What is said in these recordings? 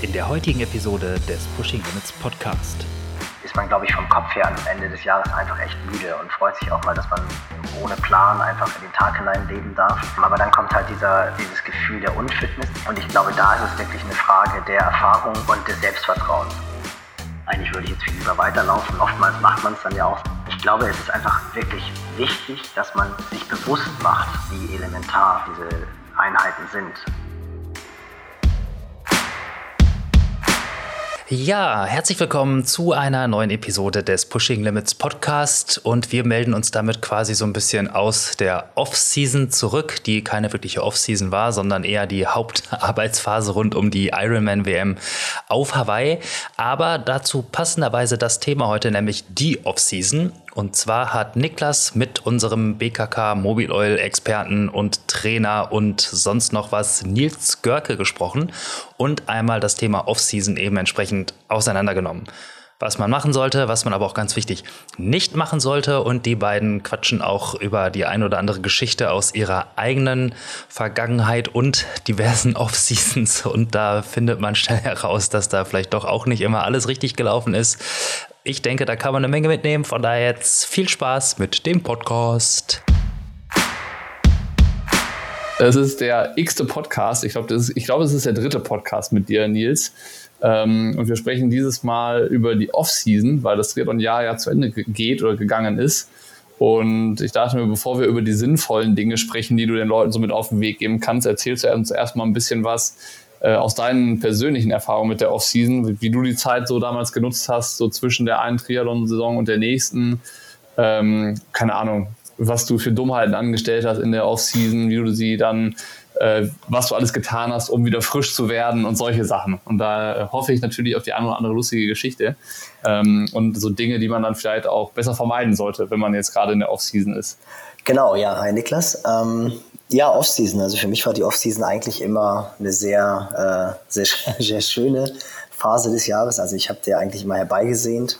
in der heutigen Episode des Pushing Limits Podcast. Ist man, glaube ich, vom Kopf her am Ende des Jahres einfach echt müde und freut sich auch mal, dass man ohne Plan einfach in den Tag hinein leben darf. Aber dann kommt halt dieser, dieses Gefühl der Unfitness und ich glaube, da ist es wirklich eine Frage der Erfahrung und des Selbstvertrauens. Eigentlich würde ich jetzt viel lieber weiterlaufen. Oftmals macht man es dann ja auch. Ich glaube, es ist einfach wirklich wichtig, dass man sich bewusst macht, wie elementar diese Einheiten sind. Ja, herzlich willkommen zu einer neuen Episode des Pushing Limits Podcast und wir melden uns damit quasi so ein bisschen aus der Off-Season zurück, die keine wirkliche Off-Season war, sondern eher die Hauptarbeitsphase rund um die Ironman WM auf Hawaii. Aber dazu passenderweise das Thema heute, nämlich die Off-Season und zwar hat Niklas mit unserem BKK Mobil Oil Experten und Trainer und sonst noch was Nils Görke gesprochen und einmal das Thema Offseason eben entsprechend auseinandergenommen. Was man machen sollte, was man aber auch ganz wichtig nicht machen sollte. Und die beiden quatschen auch über die ein oder andere Geschichte aus ihrer eigenen Vergangenheit und diversen Off-Seasons. Und da findet man schnell heraus, dass da vielleicht doch auch nicht immer alles richtig gelaufen ist. Ich denke, da kann man eine Menge mitnehmen. Von daher jetzt viel Spaß mit dem Podcast. Es ist der x-te Podcast. Ich glaube, glaub, es ist der dritte Podcast mit dir, Nils. Ähm, und wir sprechen dieses Mal über die Off-Season, weil das Triathlon-Jahr ja zu Ende geht oder gegangen ist. Und ich dachte mir, bevor wir über die sinnvollen Dinge sprechen, die du den Leuten so mit auf den Weg geben kannst, erzählst du uns erstmal ein bisschen was äh, aus deinen persönlichen Erfahrungen mit der Offseason, wie, wie du die Zeit so damals genutzt hast, so zwischen der einen Triathlon-Saison und der nächsten. Ähm, keine Ahnung, was du für Dummheiten angestellt hast in der Offseason, wie du sie dann, äh, was du alles getan hast, um wieder frisch zu werden und solche Sachen. Und da äh, hoffe ich natürlich auf die eine oder andere lustige Geschichte ähm, und so Dinge, die man dann vielleicht auch besser vermeiden sollte, wenn man jetzt gerade in der Offseason ist. Genau, ja, hi Niklas. Ähm, ja, Offseason. Also für mich war die Offseason eigentlich immer eine sehr, äh, sehr, sehr schöne Phase des Jahres. Also ich habe dir eigentlich immer herbeigesehnt.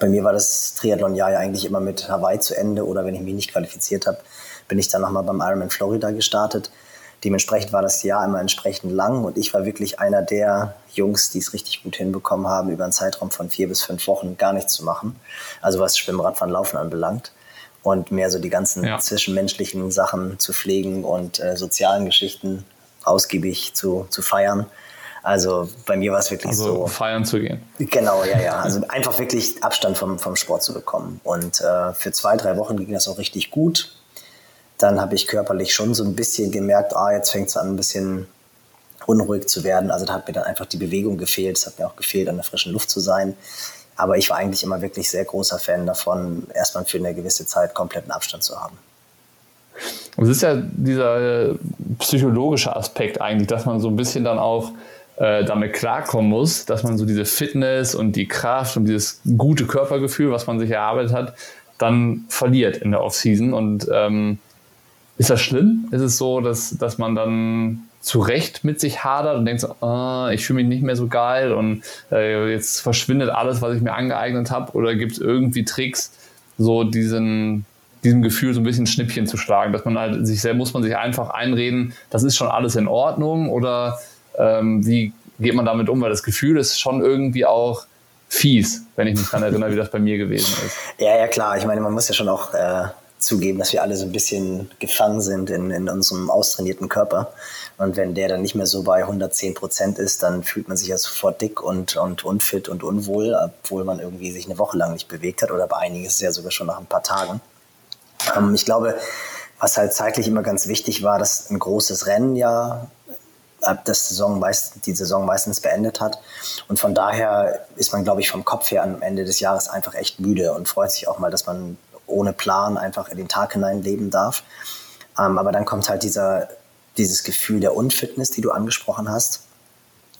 Bei mir war das Triathlon-Jahr ja eigentlich immer mit Hawaii zu Ende oder wenn ich mich nicht qualifiziert habe, bin ich dann nochmal beim Ironman Florida gestartet. Dementsprechend war das Jahr immer entsprechend lang und ich war wirklich einer der Jungs, die es richtig gut hinbekommen haben, über einen Zeitraum von vier bis fünf Wochen gar nichts zu machen. Also was Schwimmen, Radfahren, Laufen anbelangt und mehr so die ganzen ja. zwischenmenschlichen Sachen zu pflegen und äh, sozialen Geschichten ausgiebig zu, zu feiern. Also bei mir war es wirklich also so. Feiern zu gehen. Genau, ja, ja. Also einfach wirklich Abstand vom, vom Sport zu bekommen. Und äh, für zwei, drei Wochen ging das auch richtig gut. Dann habe ich körperlich schon so ein bisschen gemerkt, ah, jetzt fängt es an, ein bisschen unruhig zu werden. Also da hat mir dann einfach die Bewegung gefehlt. Es hat mir auch gefehlt, an der frischen Luft zu sein. Aber ich war eigentlich immer wirklich sehr großer Fan davon, erstmal für eine gewisse Zeit kompletten Abstand zu haben. Es ist ja dieser äh, psychologische Aspekt eigentlich, dass man so ein bisschen dann auch äh, damit klarkommen muss, dass man so diese Fitness und die Kraft und dieses gute Körpergefühl, was man sich erarbeitet hat, dann verliert in der Offseason. Und ähm, ist das schlimm? Ist es so, dass, dass man dann zu Recht mit sich hadert und denkt so, ah, ich fühle mich nicht mehr so geil und äh, jetzt verschwindet alles, was ich mir angeeignet habe? Oder gibt es irgendwie Tricks, so diesen, diesem Gefühl so ein bisschen Schnippchen zu schlagen, dass man halt sich selbst muss man sich einfach einreden, das ist schon alles in Ordnung oder ähm, wie geht man damit um? Weil das Gefühl ist schon irgendwie auch fies, wenn ich mich daran erinnere, wie das bei mir gewesen ist. Ja, ja, klar. Ich meine, man muss ja schon auch äh, zugeben, dass wir alle so ein bisschen gefangen sind in, in unserem austrainierten Körper. Und wenn der dann nicht mehr so bei 110 Prozent ist, dann fühlt man sich ja sofort dick und, und unfit und unwohl, obwohl man irgendwie sich eine Woche lang nicht bewegt hat oder bei einigen ist es ja sogar schon nach ein paar Tagen. Ähm, ich glaube, was halt zeitlich immer ganz wichtig war, dass ein großes Rennen ja ab das Saison meist, die Saison meistens beendet hat. Und von daher ist man, glaube ich, vom Kopf her am Ende des Jahres einfach echt müde und freut sich auch mal, dass man ohne Plan einfach in den Tag hinein leben darf. Ähm, aber dann kommt halt dieser, dieses Gefühl der Unfitness, die du angesprochen hast.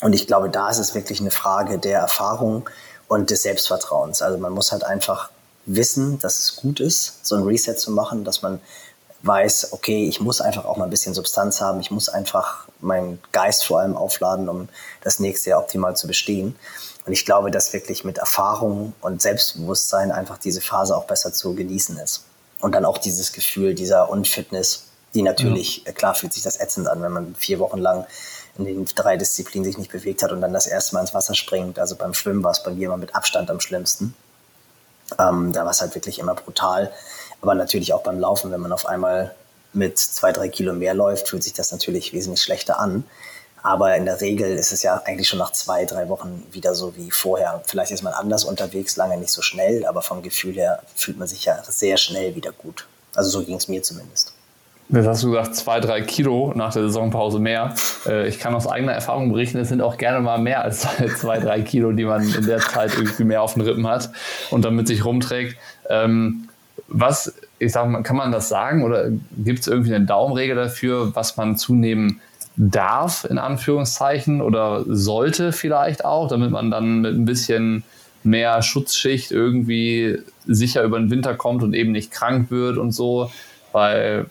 Und ich glaube, da ist es wirklich eine Frage der Erfahrung und des Selbstvertrauens. Also man muss halt einfach wissen, dass es gut ist, so ein Reset zu machen, dass man weiß, okay, ich muss einfach auch mal ein bisschen Substanz haben, ich muss einfach meinen Geist vor allem aufladen, um das nächste Jahr optimal zu bestehen. Und ich glaube, dass wirklich mit Erfahrung und Selbstbewusstsein einfach diese Phase auch besser zu genießen ist. Und dann auch dieses Gefühl dieser Unfitness, die natürlich, ja. klar fühlt sich das ätzend an, wenn man vier Wochen lang in den drei Disziplinen sich nicht bewegt hat und dann das erste Mal ins Wasser springt. Also beim Schwimmen war es bei mir immer mit Abstand am schlimmsten. Ähm, da war es halt wirklich immer brutal. Aber natürlich auch beim Laufen, wenn man auf einmal mit zwei, drei Kilo mehr läuft, fühlt sich das natürlich wesentlich schlechter an. Aber in der Regel ist es ja eigentlich schon nach zwei, drei Wochen wieder so wie vorher. Vielleicht ist man anders unterwegs, lange nicht so schnell, aber vom Gefühl her fühlt man sich ja sehr schnell wieder gut. Also so ging es mir zumindest. Jetzt hast du gesagt, zwei, drei Kilo nach der Saisonpause mehr. Äh, ich kann aus eigener Erfahrung berichten, es sind auch gerne mal mehr als zwei, drei Kilo, die man in der Zeit irgendwie mehr auf den Rippen hat und dann mit sich rumträgt. Ähm, was, ich sag mal, kann man das sagen oder gibt es irgendwie eine Daumenregel dafür, was man zunehmen darf, in Anführungszeichen, oder sollte vielleicht auch, damit man dann mit ein bisschen mehr Schutzschicht irgendwie sicher über den Winter kommt und eben nicht krank wird und so. Weil,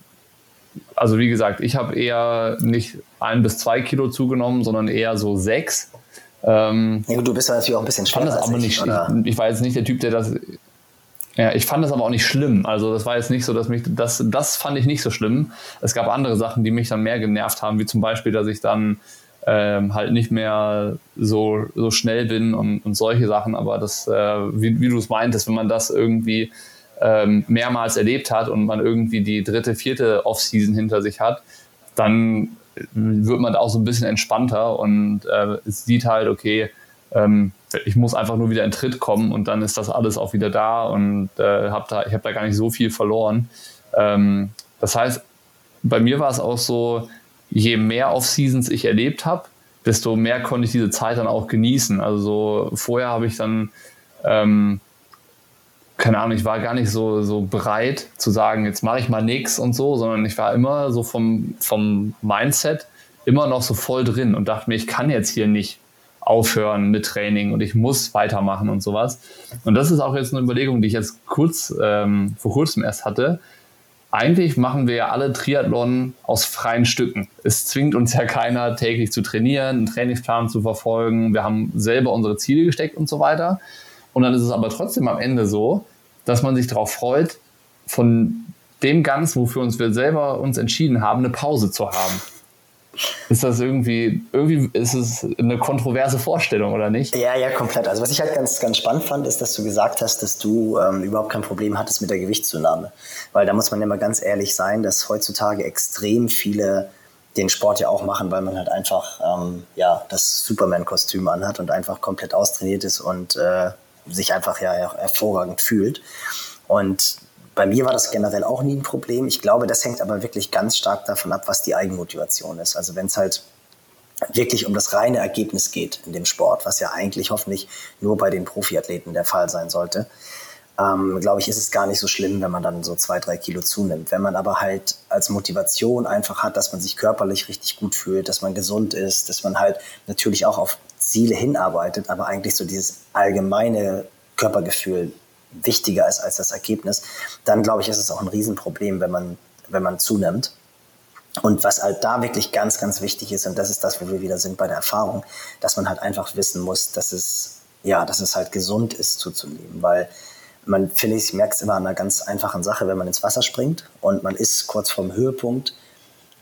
also wie gesagt, ich habe eher nicht ein bis zwei Kilo zugenommen, sondern eher so sechs. Ähm, ja, du bist natürlich auch ein bisschen schwerer. Fand das aber nicht, ich, ich war jetzt nicht der Typ, der das ja, ich fand das aber auch nicht schlimm. Also das war jetzt nicht so, dass mich das, das fand ich nicht so schlimm. Es gab andere Sachen, die mich dann mehr genervt haben, wie zum Beispiel, dass ich dann ähm, halt nicht mehr so, so schnell bin und, und solche Sachen. Aber das, äh, wie, wie du es meintest, wenn man das irgendwie ähm, mehrmals erlebt hat und man irgendwie die dritte, vierte Offseason hinter sich hat, dann wird man auch so ein bisschen entspannter und äh, sieht halt, okay, ähm, ich muss einfach nur wieder in Tritt kommen und dann ist das alles auch wieder da und äh, hab da, ich habe da gar nicht so viel verloren. Ähm, das heißt, bei mir war es auch so, je mehr Off-Seasons ich erlebt habe, desto mehr konnte ich diese Zeit dann auch genießen. Also so, vorher habe ich dann, ähm, keine Ahnung, ich war gar nicht so, so bereit zu sagen, jetzt mache ich mal nichts und so, sondern ich war immer so vom, vom Mindset immer noch so voll drin und dachte mir, ich kann jetzt hier nicht aufhören mit Training und ich muss weitermachen und sowas. Und das ist auch jetzt eine Überlegung, die ich jetzt kurz ähm, vor kurzem erst hatte. Eigentlich machen wir ja alle Triathlon aus freien Stücken. Es zwingt uns ja keiner, täglich zu trainieren, einen Trainingsplan zu verfolgen. Wir haben selber unsere Ziele gesteckt und so weiter. Und dann ist es aber trotzdem am Ende so, dass man sich darauf freut, von dem Ganzen, wofür uns wir selber uns entschieden haben, eine Pause zu haben. Ist das irgendwie, irgendwie ist es eine kontroverse Vorstellung, oder nicht? Ja, ja, komplett. Also was ich halt ganz, ganz spannend fand, ist, dass du gesagt hast, dass du ähm, überhaupt kein Problem hattest mit der Gewichtszunahme. Weil da muss man ja mal ganz ehrlich sein, dass heutzutage extrem viele den Sport ja auch machen, weil man halt einfach ähm, ja, das Superman-Kostüm anhat und einfach komplett austrainiert ist und äh, sich einfach ja hervorragend fühlt. Und bei mir war das generell auch nie ein Problem. Ich glaube, das hängt aber wirklich ganz stark davon ab, was die Eigenmotivation ist. Also wenn es halt wirklich um das reine Ergebnis geht in dem Sport, was ja eigentlich hoffentlich nur bei den Profiathleten der Fall sein sollte, ähm, glaube ich, ist es gar nicht so schlimm, wenn man dann so zwei, drei Kilo zunimmt. Wenn man aber halt als Motivation einfach hat, dass man sich körperlich richtig gut fühlt, dass man gesund ist, dass man halt natürlich auch auf Ziele hinarbeitet, aber eigentlich so dieses allgemeine Körpergefühl wichtiger ist als das Ergebnis, dann glaube ich, ist es auch ein Riesenproblem, wenn man, wenn man zunimmt. Und was halt da wirklich ganz, ganz wichtig ist, und das ist das, wo wir wieder sind bei der Erfahrung, dass man halt einfach wissen muss, dass es, ja, dass es halt gesund ist zuzunehmen, weil man, finde ich, merkt es immer an einer ganz einfachen Sache, wenn man ins Wasser springt und man ist kurz vorm Höhepunkt,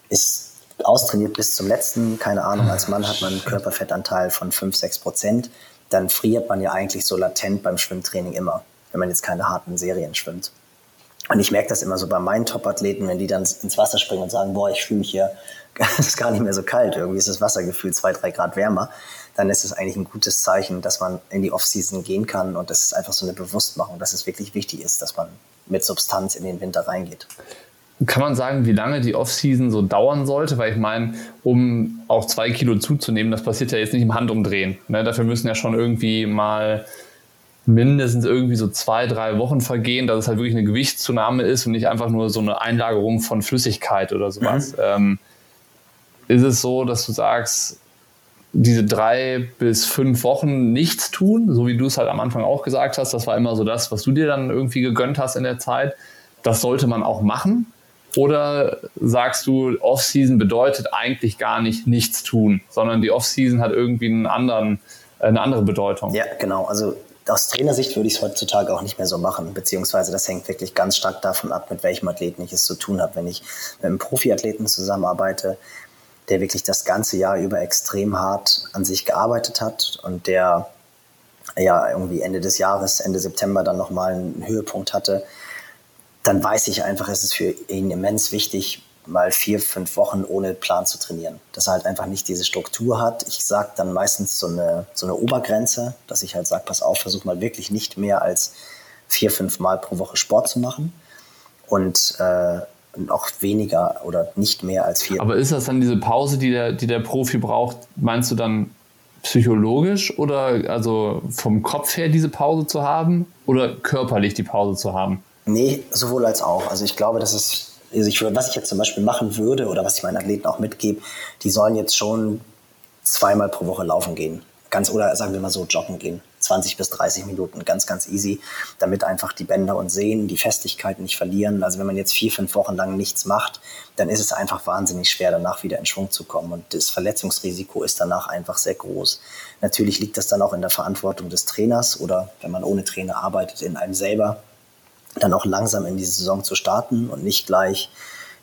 ist austrainiert bis zum letzten, keine Ahnung, als Mann hat man einen Körperfettanteil von 5, 6 Prozent, dann friert man ja eigentlich so latent beim Schwimmtraining immer wenn man jetzt keine harten Serien schwimmt. Und ich merke das immer so bei meinen Top-Athleten, wenn die dann ins Wasser springen und sagen, boah, ich fühle mich hier, ist gar nicht mehr so kalt, irgendwie ist das Wassergefühl zwei, drei Grad wärmer, dann ist es eigentlich ein gutes Zeichen, dass man in die Off-Season gehen kann und das ist einfach so eine Bewusstmachung, dass es wirklich wichtig ist, dass man mit Substanz in den Winter reingeht. Kann man sagen, wie lange die Off-Season so dauern sollte? Weil ich meine, um auch zwei Kilo zuzunehmen, das passiert ja jetzt nicht im Handumdrehen. Ne? Dafür müssen ja schon irgendwie mal mindestens irgendwie so zwei, drei Wochen vergehen, dass es halt wirklich eine Gewichtszunahme ist und nicht einfach nur so eine Einlagerung von Flüssigkeit oder sowas. Mhm. Ähm, ist es so, dass du sagst, diese drei bis fünf Wochen nichts tun, so wie du es halt am Anfang auch gesagt hast, das war immer so das, was du dir dann irgendwie gegönnt hast in der Zeit, das sollte man auch machen? Oder sagst du, Off-Season bedeutet eigentlich gar nicht nichts tun, sondern die Off-Season hat irgendwie einen anderen, eine andere Bedeutung? Ja, genau. Also aus Trainersicht würde ich es heutzutage auch nicht mehr so machen, beziehungsweise das hängt wirklich ganz stark davon ab, mit welchem Athleten ich es zu tun habe. Wenn ich mit einem Profiathleten zusammenarbeite, der wirklich das ganze Jahr über extrem hart an sich gearbeitet hat und der ja irgendwie Ende des Jahres, Ende September dann nochmal einen Höhepunkt hatte, dann weiß ich einfach, es ist für ihn immens wichtig, mal vier, fünf Wochen ohne Plan zu trainieren. Dass er halt einfach nicht diese Struktur hat. Ich sage dann meistens so eine, so eine Obergrenze, dass ich halt sage, pass auf, versuch mal wirklich nicht mehr als vier, fünf Mal pro Woche Sport zu machen. Und äh, auch weniger oder nicht mehr als vier. Aber ist das dann diese Pause, die der, die der Profi braucht, meinst du dann psychologisch oder also vom Kopf her diese Pause zu haben oder körperlich die Pause zu haben? Nee, sowohl als auch. Also ich glaube, das ist, also ich, was ich jetzt zum Beispiel machen würde oder was ich meinen Athleten auch mitgebe, die sollen jetzt schon zweimal pro Woche laufen gehen. Ganz oder sagen wir mal so joggen gehen. 20 bis 30 Minuten, ganz, ganz easy, damit einfach die Bänder und Sehnen die Festigkeit nicht verlieren. Also wenn man jetzt vier, fünf Wochen lang nichts macht, dann ist es einfach wahnsinnig schwer, danach wieder in Schwung zu kommen. Und das Verletzungsrisiko ist danach einfach sehr groß. Natürlich liegt das dann auch in der Verantwortung des Trainers oder wenn man ohne Trainer arbeitet, in einem selber, dann auch langsam in die Saison zu starten und nicht gleich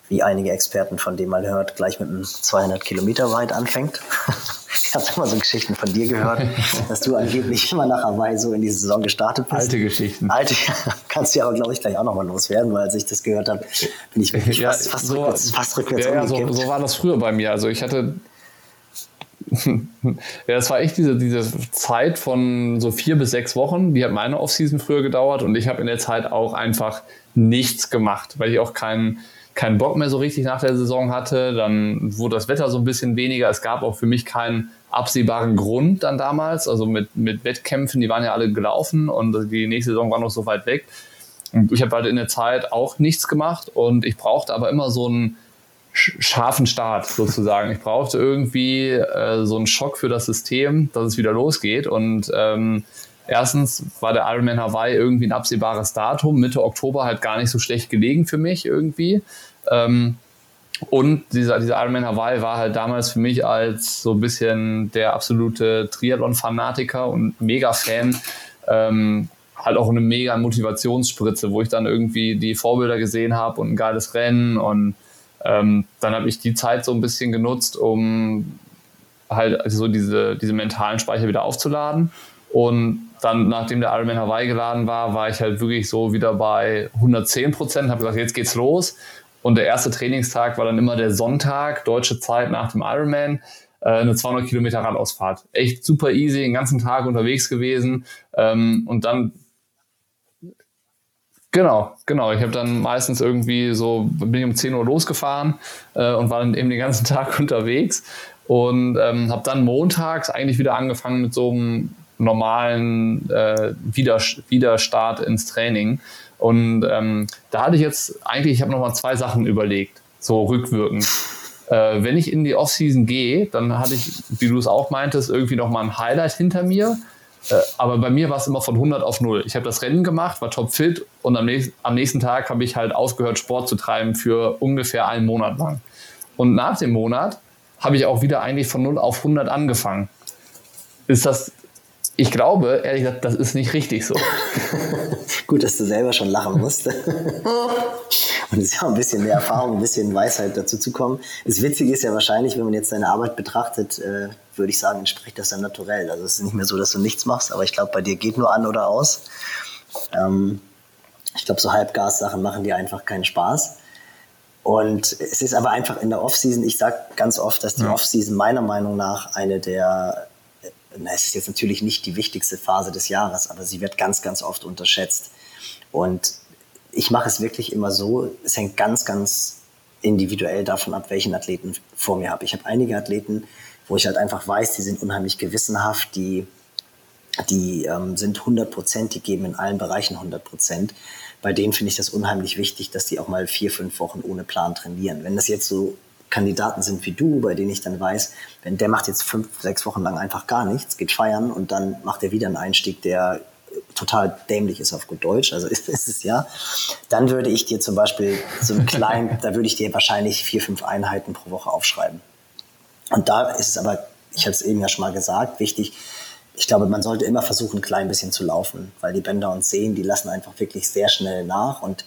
wie einige Experten, von denen man hört, gleich mit einem 200 Kilometer weit anfängt. ich habe immer so Geschichten von dir gehört, dass du angeblich immer nach Hawaii so in die Saison gestartet bist. Alte Geschichten. Alte, kannst du aber, glaube ich, gleich auch nochmal loswerden, weil als ich das gehört habe, bin ich wirklich ja, fast, fast so, rückwärts, fast rückwärts ja, ja, so, so war das früher bei mir. Also ich hatte ja, es war echt diese, diese Zeit von so vier bis sechs Wochen, die hat meine Offseason früher gedauert und ich habe in der Zeit auch einfach nichts gemacht, weil ich auch keinen keinen Bock mehr so richtig nach der Saison hatte. Dann wurde das Wetter so ein bisschen weniger. Es gab auch für mich keinen absehbaren Grund dann damals. Also mit, mit Wettkämpfen, die waren ja alle gelaufen und die nächste Saison war noch so weit weg. Und ich habe halt in der Zeit auch nichts gemacht und ich brauchte aber immer so einen scharfen Start sozusagen. Ich brauchte irgendwie äh, so einen Schock für das System, dass es wieder losgeht. Und ähm, erstens war der Ironman Hawaii irgendwie ein absehbares Datum, Mitte Oktober halt gar nicht so schlecht gelegen für mich irgendwie. Ähm, und dieser, dieser Ironman Hawaii war halt damals für mich als so ein bisschen der absolute Triathlon-Fanatiker und Mega-Fan ähm, halt auch eine mega Motivationsspritze, wo ich dann irgendwie die Vorbilder gesehen habe und ein geiles Rennen und ähm, dann habe ich die Zeit so ein bisschen genutzt, um halt so diese, diese mentalen Speicher wieder aufzuladen und dann, nachdem der Ironman Hawaii geladen war, war ich halt wirklich so wieder bei 110 Prozent, habe gesagt, jetzt geht's los und der erste Trainingstag war dann immer der Sonntag, deutsche Zeit nach dem Ironman, äh, eine 200 Kilometer Radausfahrt. Echt super easy, den ganzen Tag unterwegs gewesen. Ähm, und dann, genau, genau, ich habe dann meistens irgendwie so, bin ich um 10 Uhr losgefahren äh, und war dann eben den ganzen Tag unterwegs. Und ähm, habe dann montags eigentlich wieder angefangen mit so einem normalen äh, Widerstart ins Training. Und ähm, da hatte ich jetzt eigentlich, ich habe nochmal zwei Sachen überlegt, so rückwirkend. Äh, wenn ich in die Offseason gehe, dann hatte ich, wie du es auch meintest, irgendwie nochmal ein Highlight hinter mir. Äh, aber bei mir war es immer von 100 auf 0. Ich habe das Rennen gemacht, war topfit und am, nächsten, am nächsten Tag habe ich halt aufgehört, Sport zu treiben für ungefähr einen Monat lang. Und nach dem Monat habe ich auch wieder eigentlich von 0 auf 100 angefangen. Ist das ich glaube, ehrlich gesagt, das ist nicht richtig so. Gut, dass du selber schon lachen musst. Und es ist ja auch ein bisschen mehr Erfahrung, ein bisschen Weisheit dazu zu kommen. Das Witzige ist ja wahrscheinlich, wenn man jetzt deine Arbeit betrachtet, äh, würde ich sagen, entspricht das dann naturell. Also es ist nicht mehr so, dass du nichts machst, aber ich glaube, bei dir geht nur an oder aus. Ähm, ich glaube, so Halbgas-Sachen machen dir einfach keinen Spaß. Und es ist aber einfach in der Offseason, ich sage ganz oft, dass die ja. Offseason meiner Meinung nach eine der na, es ist jetzt natürlich nicht die wichtigste Phase des Jahres, aber sie wird ganz, ganz oft unterschätzt. Und ich mache es wirklich immer so, es hängt ganz, ganz individuell davon ab, welchen Athleten vor mir habe. Ich habe einige Athleten, wo ich halt einfach weiß, die sind unheimlich gewissenhaft, die, die ähm, sind 100 Prozent, die geben in allen Bereichen 100 Prozent. Bei denen finde ich das unheimlich wichtig, dass die auch mal vier, fünf Wochen ohne Plan trainieren. Wenn das jetzt so Kandidaten sind wie du, bei denen ich dann weiß, wenn der macht jetzt fünf, sechs Wochen lang einfach gar nichts, geht feiern und dann macht er wieder einen Einstieg, der total dämlich ist auf gut Deutsch, also ist, ist es ja, dann würde ich dir zum Beispiel so einen kleinen, da würde ich dir wahrscheinlich vier, fünf Einheiten pro Woche aufschreiben. Und da ist es aber, ich habe es eben ja schon mal gesagt, wichtig, ich glaube, man sollte immer versuchen, ein klein bisschen zu laufen, weil die Bänder und Sehnen, die lassen einfach wirklich sehr schnell nach und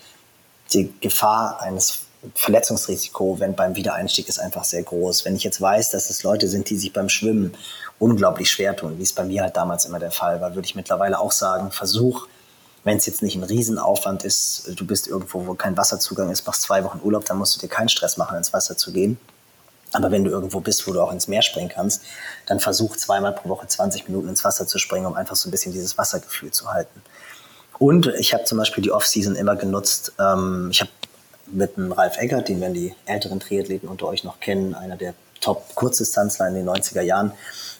die Gefahr eines Verletzungsrisiko, wenn beim Wiedereinstieg ist einfach sehr groß. Wenn ich jetzt weiß, dass es Leute sind, die sich beim Schwimmen unglaublich schwer tun, wie es bei mir halt damals immer der Fall war, würde ich mittlerweile auch sagen, versuch, wenn es jetzt nicht ein Riesenaufwand ist, du bist irgendwo, wo kein Wasserzugang ist, machst zwei Wochen Urlaub, dann musst du dir keinen Stress machen, ins Wasser zu gehen. Aber wenn du irgendwo bist, wo du auch ins Meer springen kannst, dann versuch zweimal pro Woche 20 Minuten ins Wasser zu springen, um einfach so ein bisschen dieses Wassergefühl zu halten. Und ich habe zum Beispiel die Off-Season immer genutzt. Ähm, ich habe mit dem Ralf Eggert, den werden die älteren Triathleten unter euch noch kennen, einer der Top-Kurzdistanzler in den 90er Jahren.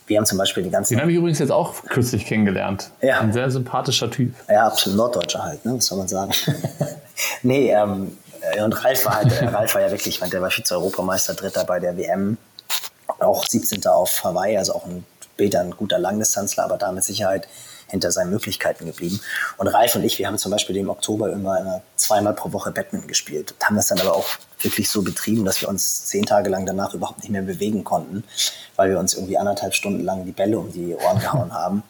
Wir haben zum Beispiel die ganzen. Den habe ich übrigens jetzt auch kürzlich kennengelernt. Ja. Ein sehr sympathischer Typ. Ja, absolut Norddeutscher halt, ne? was soll man sagen. nee, ähm, und Ralf war halt, äh, Ralf war ja wirklich, ich meine, der war Vize-Europameister, Dritter bei der WM, auch 17. auf Hawaii, also auch ein, später ein guter Langdistanzler, aber da mit Sicherheit hinter seinen Möglichkeiten geblieben. Und Ralf und ich, wir haben zum Beispiel im Oktober immer, zweimal pro Woche Badminton gespielt, haben das dann aber auch wirklich so betrieben, dass wir uns zehn Tage lang danach überhaupt nicht mehr bewegen konnten, weil wir uns irgendwie anderthalb Stunden lang die Bälle um die Ohren gehauen haben.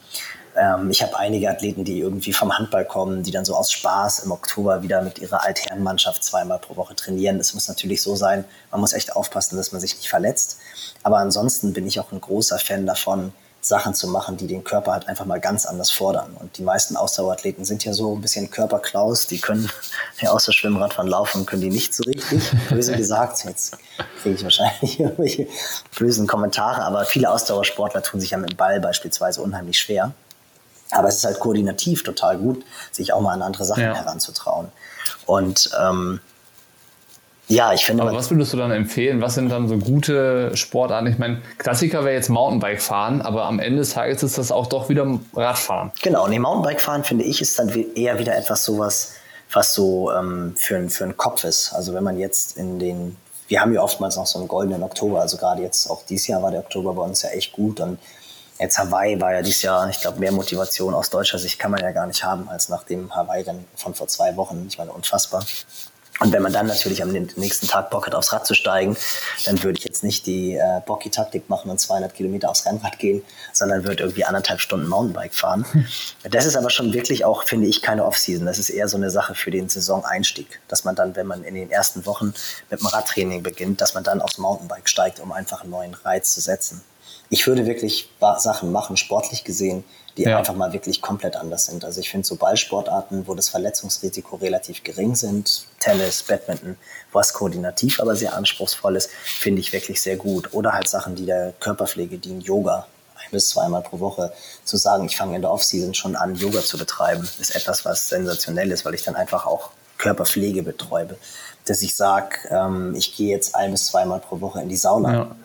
Ähm, ich habe einige Athleten, die irgendwie vom Handball kommen, die dann so aus Spaß im Oktober wieder mit ihrer Altherrenmannschaft zweimal pro Woche trainieren. Es muss natürlich so sein, man muss echt aufpassen, dass man sich nicht verletzt. Aber ansonsten bin ich auch ein großer Fan davon, Sachen zu machen, die den Körper halt einfach mal ganz anders fordern. Und die meisten Ausdauerathleten sind ja so ein bisschen Körperklaus, die können ja außer Schwimmradfahren laufen, können die nicht so richtig. Böse gesagt, jetzt kriege ich wahrscheinlich irgendwelche bösen Kommentare, aber viele Ausdauersportler tun sich ja mit dem Ball beispielsweise unheimlich schwer. Aber es ist halt koordinativ total gut, sich auch mal an andere Sachen ja. heranzutrauen. Und ähm, ja, ich finde. Aber was würdest du dann empfehlen? Was sind dann so gute Sportarten? Ich meine, Klassiker wäre jetzt Mountainbike fahren, aber am Ende des Tages ist das auch doch wieder Radfahren. Genau, nee, Mountainbike fahren finde ich ist dann eher wieder etwas sowas, was so ähm, für, für einen Kopf ist. Also wenn man jetzt in den, wir haben ja oftmals noch so einen goldenen Oktober, also gerade jetzt auch dieses Jahr war der Oktober bei uns ja echt gut und Jetzt Hawaii war ja dieses Jahr, ich glaube, mehr Motivation aus deutscher Sicht kann man ja gar nicht haben als nach dem Hawaii-Rennen von vor zwei Wochen. Ich meine, unfassbar. Und wenn man dann natürlich am nächsten Tag Bock hat, aufs Rad zu steigen, dann würde ich jetzt nicht die äh, Bocky-Taktik machen und 200 Kilometer aufs Rennrad gehen, sondern würde irgendwie anderthalb Stunden Mountainbike fahren. Das ist aber schon wirklich auch, finde ich, keine Off-Season. Das ist eher so eine Sache für den Saisoneinstieg, dass man dann, wenn man in den ersten Wochen mit dem Radtraining beginnt, dass man dann aufs Mountainbike steigt, um einfach einen neuen Reiz zu setzen. Ich würde wirklich Sachen machen, sportlich gesehen, die ja. einfach mal wirklich komplett anders sind. Also ich finde so Ballsportarten, wo das Verletzungsrisiko relativ gering sind, Tennis, Badminton, was koordinativ aber sehr anspruchsvoll ist, finde ich wirklich sehr gut. Oder halt Sachen, die der Körperpflege dienen, Yoga, ein bis zweimal pro Woche zu sagen, ich fange in der Offseason schon an, Yoga zu betreiben, ist etwas, was sensationell ist, weil ich dann einfach auch Körperpflege betreibe. Dass ich sage, ähm, ich gehe jetzt ein bis zweimal pro Woche in die Sauna. Ja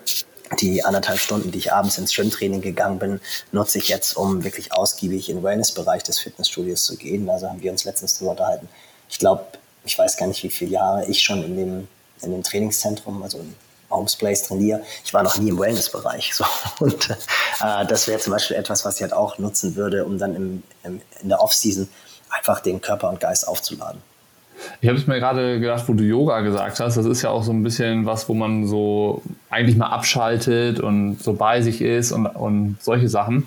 die anderthalb Stunden, die ich abends ins Schwimmtraining gegangen bin, nutze ich jetzt, um wirklich ausgiebig in den Wellnessbereich des Fitnessstudios zu gehen. Also haben wir uns letztens darüber unterhalten. Ich glaube, ich weiß gar nicht, wie viele Jahre ich schon in dem, in dem Trainingszentrum, also in Homes Place trainiere. Ich war noch nie im Wellnessbereich. So. Und äh, das wäre zum Beispiel etwas, was ich halt auch nutzen würde, um dann im, im in der Off-Season einfach den Körper und Geist aufzuladen. Ich habe es mir gerade gedacht, wo du Yoga gesagt hast, das ist ja auch so ein bisschen was, wo man so eigentlich mal abschaltet und so bei sich ist und, und solche Sachen.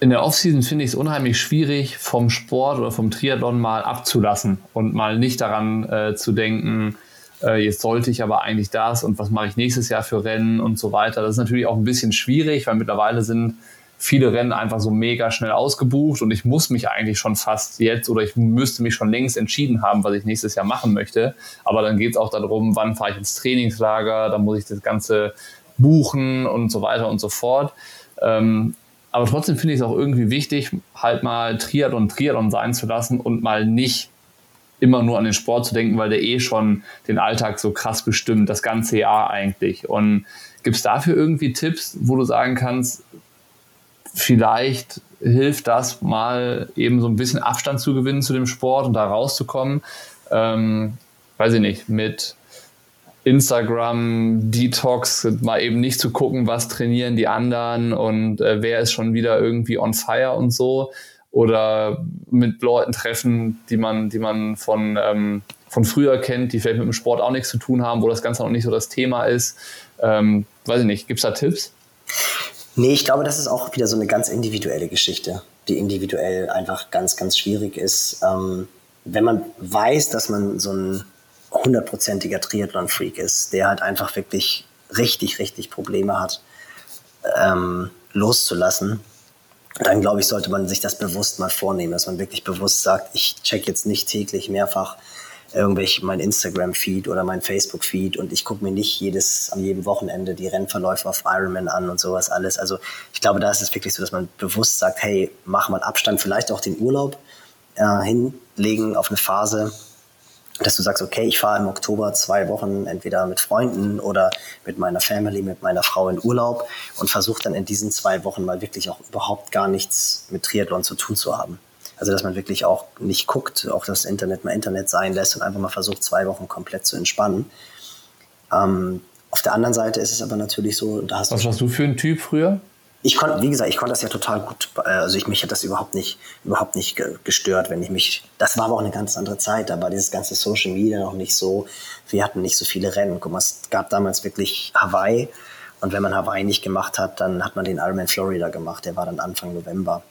In der Offseason finde ich es unheimlich schwierig, vom Sport oder vom Triathlon mal abzulassen und mal nicht daran äh, zu denken, äh, jetzt sollte ich aber eigentlich das und was mache ich nächstes Jahr für Rennen und so weiter. Das ist natürlich auch ein bisschen schwierig, weil mittlerweile sind viele Rennen einfach so mega schnell ausgebucht und ich muss mich eigentlich schon fast jetzt oder ich müsste mich schon längst entschieden haben, was ich nächstes Jahr machen möchte. Aber dann geht es auch darum, wann fahre ich ins Trainingslager, dann muss ich das Ganze buchen und so weiter und so fort. Ähm, aber trotzdem finde ich es auch irgendwie wichtig, halt mal Triathlon Triathlon sein zu lassen und mal nicht immer nur an den Sport zu denken, weil der eh schon den Alltag so krass bestimmt, das ganze Jahr eigentlich. Und gibt es dafür irgendwie Tipps, wo du sagen kannst, vielleicht hilft das mal eben so ein bisschen Abstand zu gewinnen zu dem Sport und da rauszukommen. Ähm, weiß ich nicht, mit Instagram, Detox, mal eben nicht zu gucken, was trainieren die anderen und äh, wer ist schon wieder irgendwie on fire und so. Oder mit Leuten treffen, die man, die man von, ähm, von früher kennt, die vielleicht mit dem Sport auch nichts zu tun haben, wo das Ganze noch nicht so das Thema ist. Ähm, weiß ich nicht, gibt es da Tipps? Nee, ich glaube, das ist auch wieder so eine ganz individuelle Geschichte, die individuell einfach ganz, ganz schwierig ist. Ähm, wenn man weiß, dass man so ein hundertprozentiger Triathlon-Freak ist, der halt einfach wirklich richtig, richtig Probleme hat, ähm, loszulassen, dann glaube ich, sollte man sich das bewusst mal vornehmen, dass man wirklich bewusst sagt, ich check jetzt nicht täglich mehrfach irgendwelche mein Instagram-Feed oder mein Facebook-Feed und ich gucke mir nicht jedes, am jedem Wochenende die Rennverläufe auf Ironman an und sowas alles. Also ich glaube, da ist es wirklich so, dass man bewusst sagt, hey, mach mal Abstand, vielleicht auch den Urlaub äh, hinlegen auf eine Phase, dass du sagst, okay, ich fahre im Oktober zwei Wochen entweder mit Freunden oder mit meiner Family, mit meiner Frau in Urlaub und versuche dann in diesen zwei Wochen mal wirklich auch überhaupt gar nichts mit Triathlon zu tun zu haben. Also dass man wirklich auch nicht guckt, auch das Internet mal Internet sein lässt und einfach mal versucht, zwei Wochen komplett zu entspannen. Ähm, auf der anderen Seite ist es aber natürlich so, da hast Was warst du für ein Typ früher? Ich konnte, wie gesagt, ich konnte das ja total gut. Äh, also ich mich hat das überhaupt nicht, überhaupt nicht gestört, wenn ich mich. Das war aber auch eine ganz andere Zeit. Da war dieses ganze Social Media noch nicht so. Wir hatten nicht so viele Rennen. Guck mal, es gab damals wirklich Hawaii. Und wenn man Hawaii nicht gemacht hat, dann hat man den Ironman Florida gemacht. Der war dann Anfang November.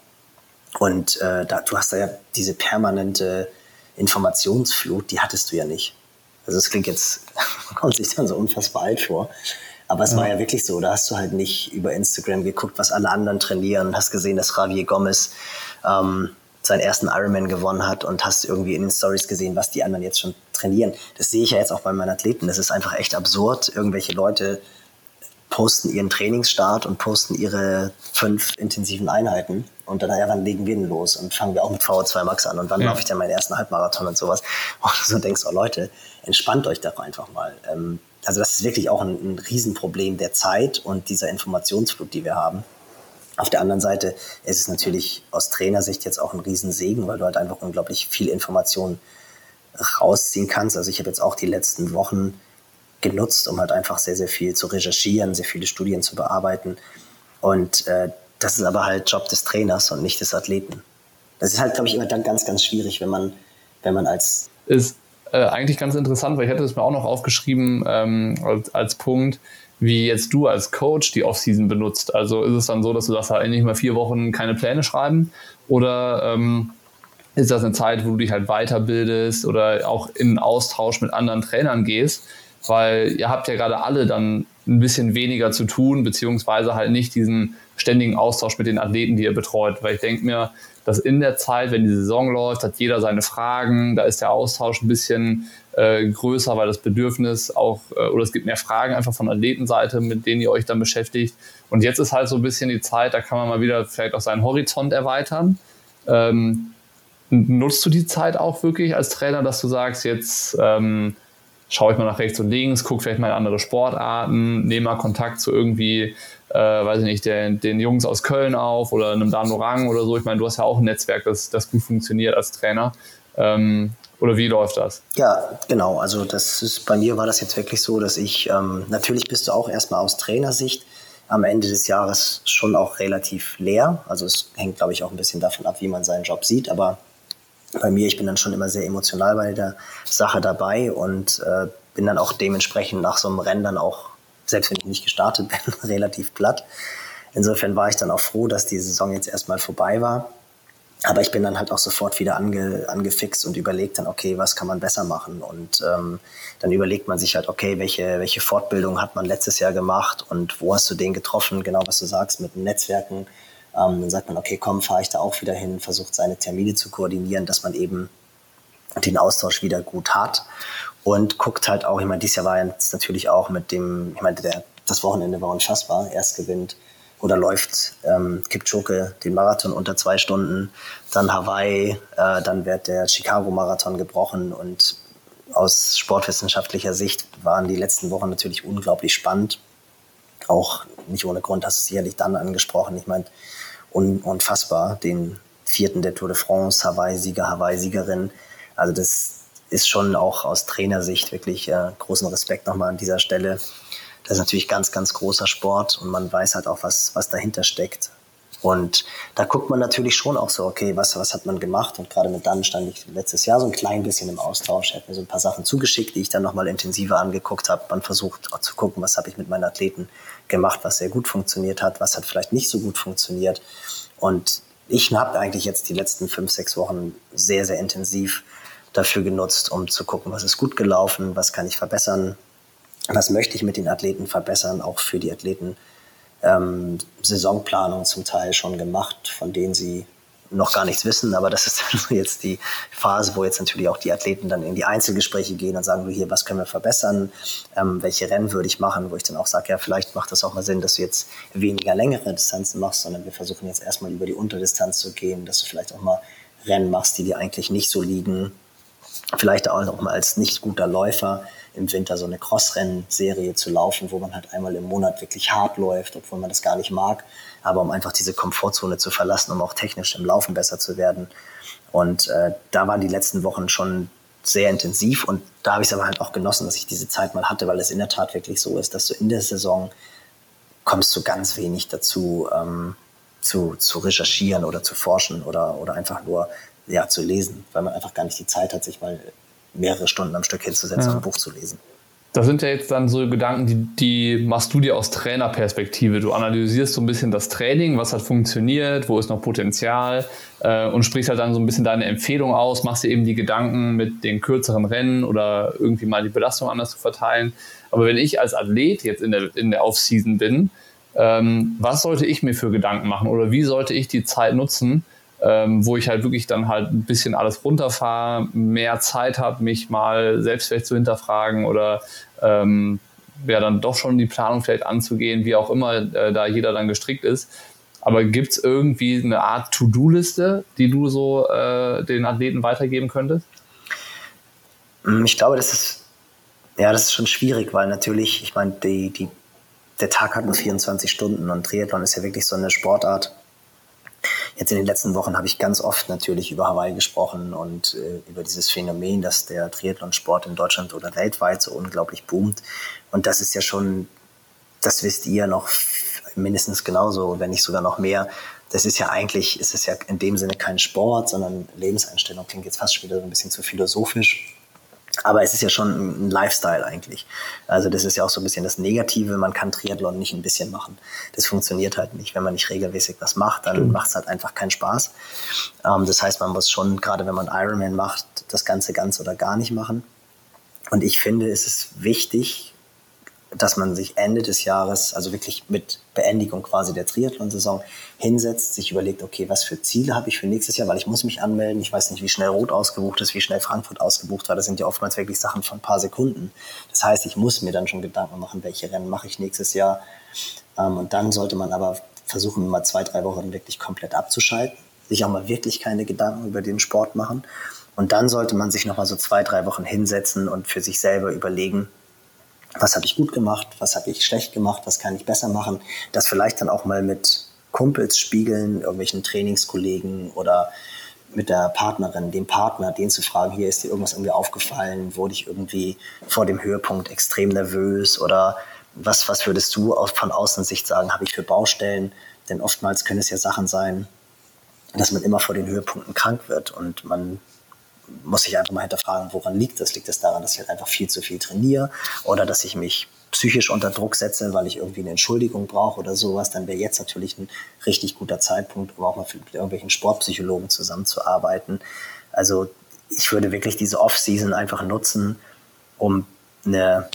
Und äh, da, du hast da ja diese permanente Informationsflut, die hattest du ja nicht. Also es klingt jetzt, kommt sich dann so unfassbar alt vor. Aber es ja. war ja wirklich so, da hast du halt nicht über Instagram geguckt, was alle anderen trainieren, hast gesehen, dass Javier Gomez ähm, seinen ersten Ironman gewonnen hat und hast irgendwie in den Stories gesehen, was die anderen jetzt schon trainieren. Das sehe ich ja jetzt auch bei meinen Athleten. Das ist einfach echt absurd. Irgendwelche Leute posten ihren Trainingsstart und posten ihre fünf intensiven Einheiten und dann, ja, wann legen wir denn los und fangen wir auch mit VO2 Max an und wann ja. laufe ich denn meinen ersten Halbmarathon und sowas. Und du so denkst, oh Leute, entspannt euch doch einfach mal. Ähm, also das ist wirklich auch ein, ein Riesenproblem der Zeit und dieser Informationsflut, die wir haben. Auf der anderen Seite ist es natürlich aus Trainersicht jetzt auch ein Riesensegen, weil du halt einfach unglaublich viel Information rausziehen kannst. Also ich habe jetzt auch die letzten Wochen genutzt, um halt einfach sehr, sehr viel zu recherchieren, sehr viele Studien zu bearbeiten. Und äh, das ist aber halt Job des Trainers und nicht des Athleten. Das ist halt, glaube ich, immer dann ganz, ganz schwierig, wenn man, wenn man als. Ist äh, eigentlich ganz interessant, weil ich hätte es mir auch noch aufgeschrieben ähm, als, als Punkt, wie jetzt du als Coach die Offseason benutzt. Also ist es dann so, dass du sagst, halt nicht mal vier Wochen keine Pläne schreiben? Oder ähm, ist das eine Zeit, wo du dich halt weiterbildest oder auch in Austausch mit anderen Trainern gehst? Weil ihr habt ja gerade alle dann ein bisschen weniger zu tun, beziehungsweise halt nicht diesen ständigen Austausch mit den Athleten, die ihr betreut. Weil ich denke mir, dass in der Zeit, wenn die Saison läuft, hat jeder seine Fragen, da ist der Austausch ein bisschen äh, größer, weil das Bedürfnis auch, äh, oder es gibt mehr Fragen einfach von Athletenseite, mit denen ihr euch dann beschäftigt. Und jetzt ist halt so ein bisschen die Zeit, da kann man mal wieder vielleicht auch seinen Horizont erweitern. Ähm, nutzt du die Zeit auch wirklich als Trainer, dass du sagst, jetzt ähm, schaue ich mal nach rechts und links, gucke vielleicht mal in andere Sportarten, nehme mal Kontakt zu irgendwie, äh, weiß ich nicht, den, den Jungs aus Köln auf oder einem Dan Rang oder so. Ich meine, du hast ja auch ein Netzwerk, das, das gut funktioniert als Trainer. Ähm, oder wie läuft das? Ja, genau. Also das ist bei mir war das jetzt wirklich so, dass ich ähm, natürlich bist du auch erstmal aus Trainersicht am Ende des Jahres schon auch relativ leer. Also es hängt, glaube ich, auch ein bisschen davon ab, wie man seinen Job sieht. Aber bei mir, ich bin dann schon immer sehr emotional bei der Sache dabei und äh, bin dann auch dementsprechend nach so einem Rennen dann auch, selbst wenn ich nicht gestartet bin, relativ platt. Insofern war ich dann auch froh, dass die Saison jetzt erstmal vorbei war. Aber ich bin dann halt auch sofort wieder ange, angefixt und überlegt dann, okay, was kann man besser machen? Und ähm, dann überlegt man sich halt, okay, welche, welche Fortbildung hat man letztes Jahr gemacht und wo hast du den getroffen? Genau, was du sagst, mit Netzwerken ähm, dann sagt man, okay, komm, fahre ich da auch wieder hin, versucht seine Termine zu koordinieren, dass man eben den Austausch wieder gut hat und guckt halt auch, ich meine, dieses Jahr war jetzt natürlich auch mit dem, ich meine, der, das Wochenende war unfassbar, erst gewinnt oder läuft ähm, Kipchoge den Marathon unter zwei Stunden, dann Hawaii, äh, dann wird der Chicago-Marathon gebrochen und aus sportwissenschaftlicher Sicht waren die letzten Wochen natürlich unglaublich spannend. Auch nicht ohne Grund hast du es sicherlich dann angesprochen. Ich meine, un unfassbar, den vierten der Tour de France, Hawaii-Sieger, Hawaii-Siegerin. Also das ist schon auch aus Trainersicht wirklich äh, großen Respekt nochmal an dieser Stelle. Das ist natürlich ganz, ganz großer Sport und man weiß halt auch, was, was dahinter steckt. Und da guckt man natürlich schon auch so, okay, was, was hat man gemacht? Und gerade mit Dan stand ich letztes Jahr so ein klein bisschen im Austausch. Er hat mir so ein paar Sachen zugeschickt, die ich dann nochmal intensiver angeguckt habe. Man versucht auch zu gucken, was habe ich mit meinen Athleten gemacht, was sehr gut funktioniert hat, was hat vielleicht nicht so gut funktioniert. Und ich habe eigentlich jetzt die letzten fünf, sechs Wochen sehr, sehr intensiv dafür genutzt, um zu gucken, was ist gut gelaufen, was kann ich verbessern, was möchte ich mit den Athleten verbessern, auch für die Athleten ähm, Saisonplanung zum Teil schon gemacht, von denen sie noch gar nichts wissen, aber das ist jetzt die Phase, wo jetzt natürlich auch die Athleten dann in die Einzelgespräche gehen und sagen, hier, was können wir verbessern, ähm, welche Rennen würde ich machen, wo ich dann auch sage, ja, vielleicht macht das auch mal Sinn, dass du jetzt weniger längere Distanzen machst, sondern wir versuchen jetzt erstmal über die Unterdistanz zu gehen, dass du vielleicht auch mal Rennen machst, die dir eigentlich nicht so liegen, vielleicht auch mal als nicht guter Läufer im Winter so eine Crossrennserie zu laufen, wo man halt einmal im Monat wirklich hart läuft, obwohl man das gar nicht mag, aber um einfach diese Komfortzone zu verlassen, um auch technisch im Laufen besser zu werden. Und äh, da waren die letzten Wochen schon sehr intensiv und da habe ich es aber halt auch genossen, dass ich diese Zeit mal hatte, weil es in der Tat wirklich so ist, dass du in der Saison kommst du ganz wenig dazu, ähm, zu, zu recherchieren oder zu forschen oder, oder einfach nur ja, zu lesen, weil man einfach gar nicht die Zeit hat, sich mal mehrere Stunden am Stück hinzusetzen ja. und ein Buch zu lesen. Das sind ja jetzt dann so Gedanken, die, die machst du dir aus Trainerperspektive. Du analysierst so ein bisschen das Training, was hat funktioniert, wo ist noch Potenzial äh, und sprichst halt dann so ein bisschen deine Empfehlung aus, machst dir eben die Gedanken mit den kürzeren Rennen oder irgendwie mal die Belastung anders zu verteilen. Aber wenn ich als Athlet jetzt in der, in der Off-Season bin, ähm, was sollte ich mir für Gedanken machen oder wie sollte ich die Zeit nutzen, ähm, wo ich halt wirklich dann halt ein bisschen alles runterfahre, mehr Zeit habe, mich mal selbst vielleicht zu hinterfragen oder ähm, ja dann doch schon die Planung vielleicht anzugehen, wie auch immer äh, da jeder dann gestrickt ist. Aber gibt es irgendwie eine Art To-Do-Liste, die du so äh, den Athleten weitergeben könntest? Mm, ich glaube, das ist ja das ist schon schwierig, weil natürlich, ich meine, die, die, der Tag hat nur 24 Stunden und Triathlon ist ja wirklich so eine Sportart, Jetzt in den letzten Wochen habe ich ganz oft natürlich über Hawaii gesprochen und äh, über dieses Phänomen, dass der Triathlonsport in Deutschland oder weltweit so unglaublich boomt. Und das ist ja schon, das wisst ihr noch mindestens genauso, wenn nicht sogar noch mehr. Das ist ja eigentlich, ist es ja in dem Sinne kein Sport, sondern Lebenseinstellung. Klingt jetzt fast schon wieder so ein bisschen zu philosophisch. Aber es ist ja schon ein Lifestyle eigentlich. Also das ist ja auch so ein bisschen das Negative. Man kann Triathlon nicht ein bisschen machen. Das funktioniert halt nicht. Wenn man nicht regelmäßig was macht, dann macht es halt einfach keinen Spaß. Ähm, das heißt, man muss schon, gerade wenn man Ironman macht, das Ganze ganz oder gar nicht machen. Und ich finde, es ist wichtig, dass man sich Ende des Jahres, also wirklich mit Beendigung quasi der Triathlon-Saison, hinsetzt, sich überlegt, okay, was für Ziele habe ich für nächstes Jahr, weil ich muss mich anmelden. Ich weiß nicht, wie schnell Rot ausgebucht ist, wie schnell Frankfurt ausgebucht war. Das sind ja oftmals wirklich Sachen von ein paar Sekunden. Das heißt, ich muss mir dann schon Gedanken machen, welche Rennen mache ich nächstes Jahr. Ähm, und dann sollte man aber versuchen, mal zwei, drei Wochen wirklich komplett abzuschalten, sich auch mal wirklich keine Gedanken über den Sport machen. Und dann sollte man sich noch mal so zwei, drei Wochen hinsetzen und für sich selber überlegen, was habe ich gut gemacht, was habe ich schlecht gemacht, was kann ich besser machen. Das vielleicht dann auch mal mit Kumpels spiegeln, irgendwelchen Trainingskollegen oder mit der Partnerin, dem Partner, den zu fragen, hier ist dir irgendwas irgendwie aufgefallen, wurde ich irgendwie vor dem Höhepunkt extrem nervös oder was, was würdest du von Außensicht sagen, habe ich für Baustellen? Denn oftmals können es ja Sachen sein, dass man immer vor den Höhepunkten krank wird und man muss sich einfach mal hinterfragen, woran liegt das? Liegt es das daran, dass ich halt einfach viel zu viel trainiere oder dass ich mich psychisch unter Druck setze, weil ich irgendwie eine Entschuldigung brauche oder sowas, dann wäre jetzt natürlich ein richtig guter Zeitpunkt, um auch mal mit irgendwelchen Sportpsychologen zusammenzuarbeiten. Also ich würde wirklich diese Off-Season einfach nutzen, um eine,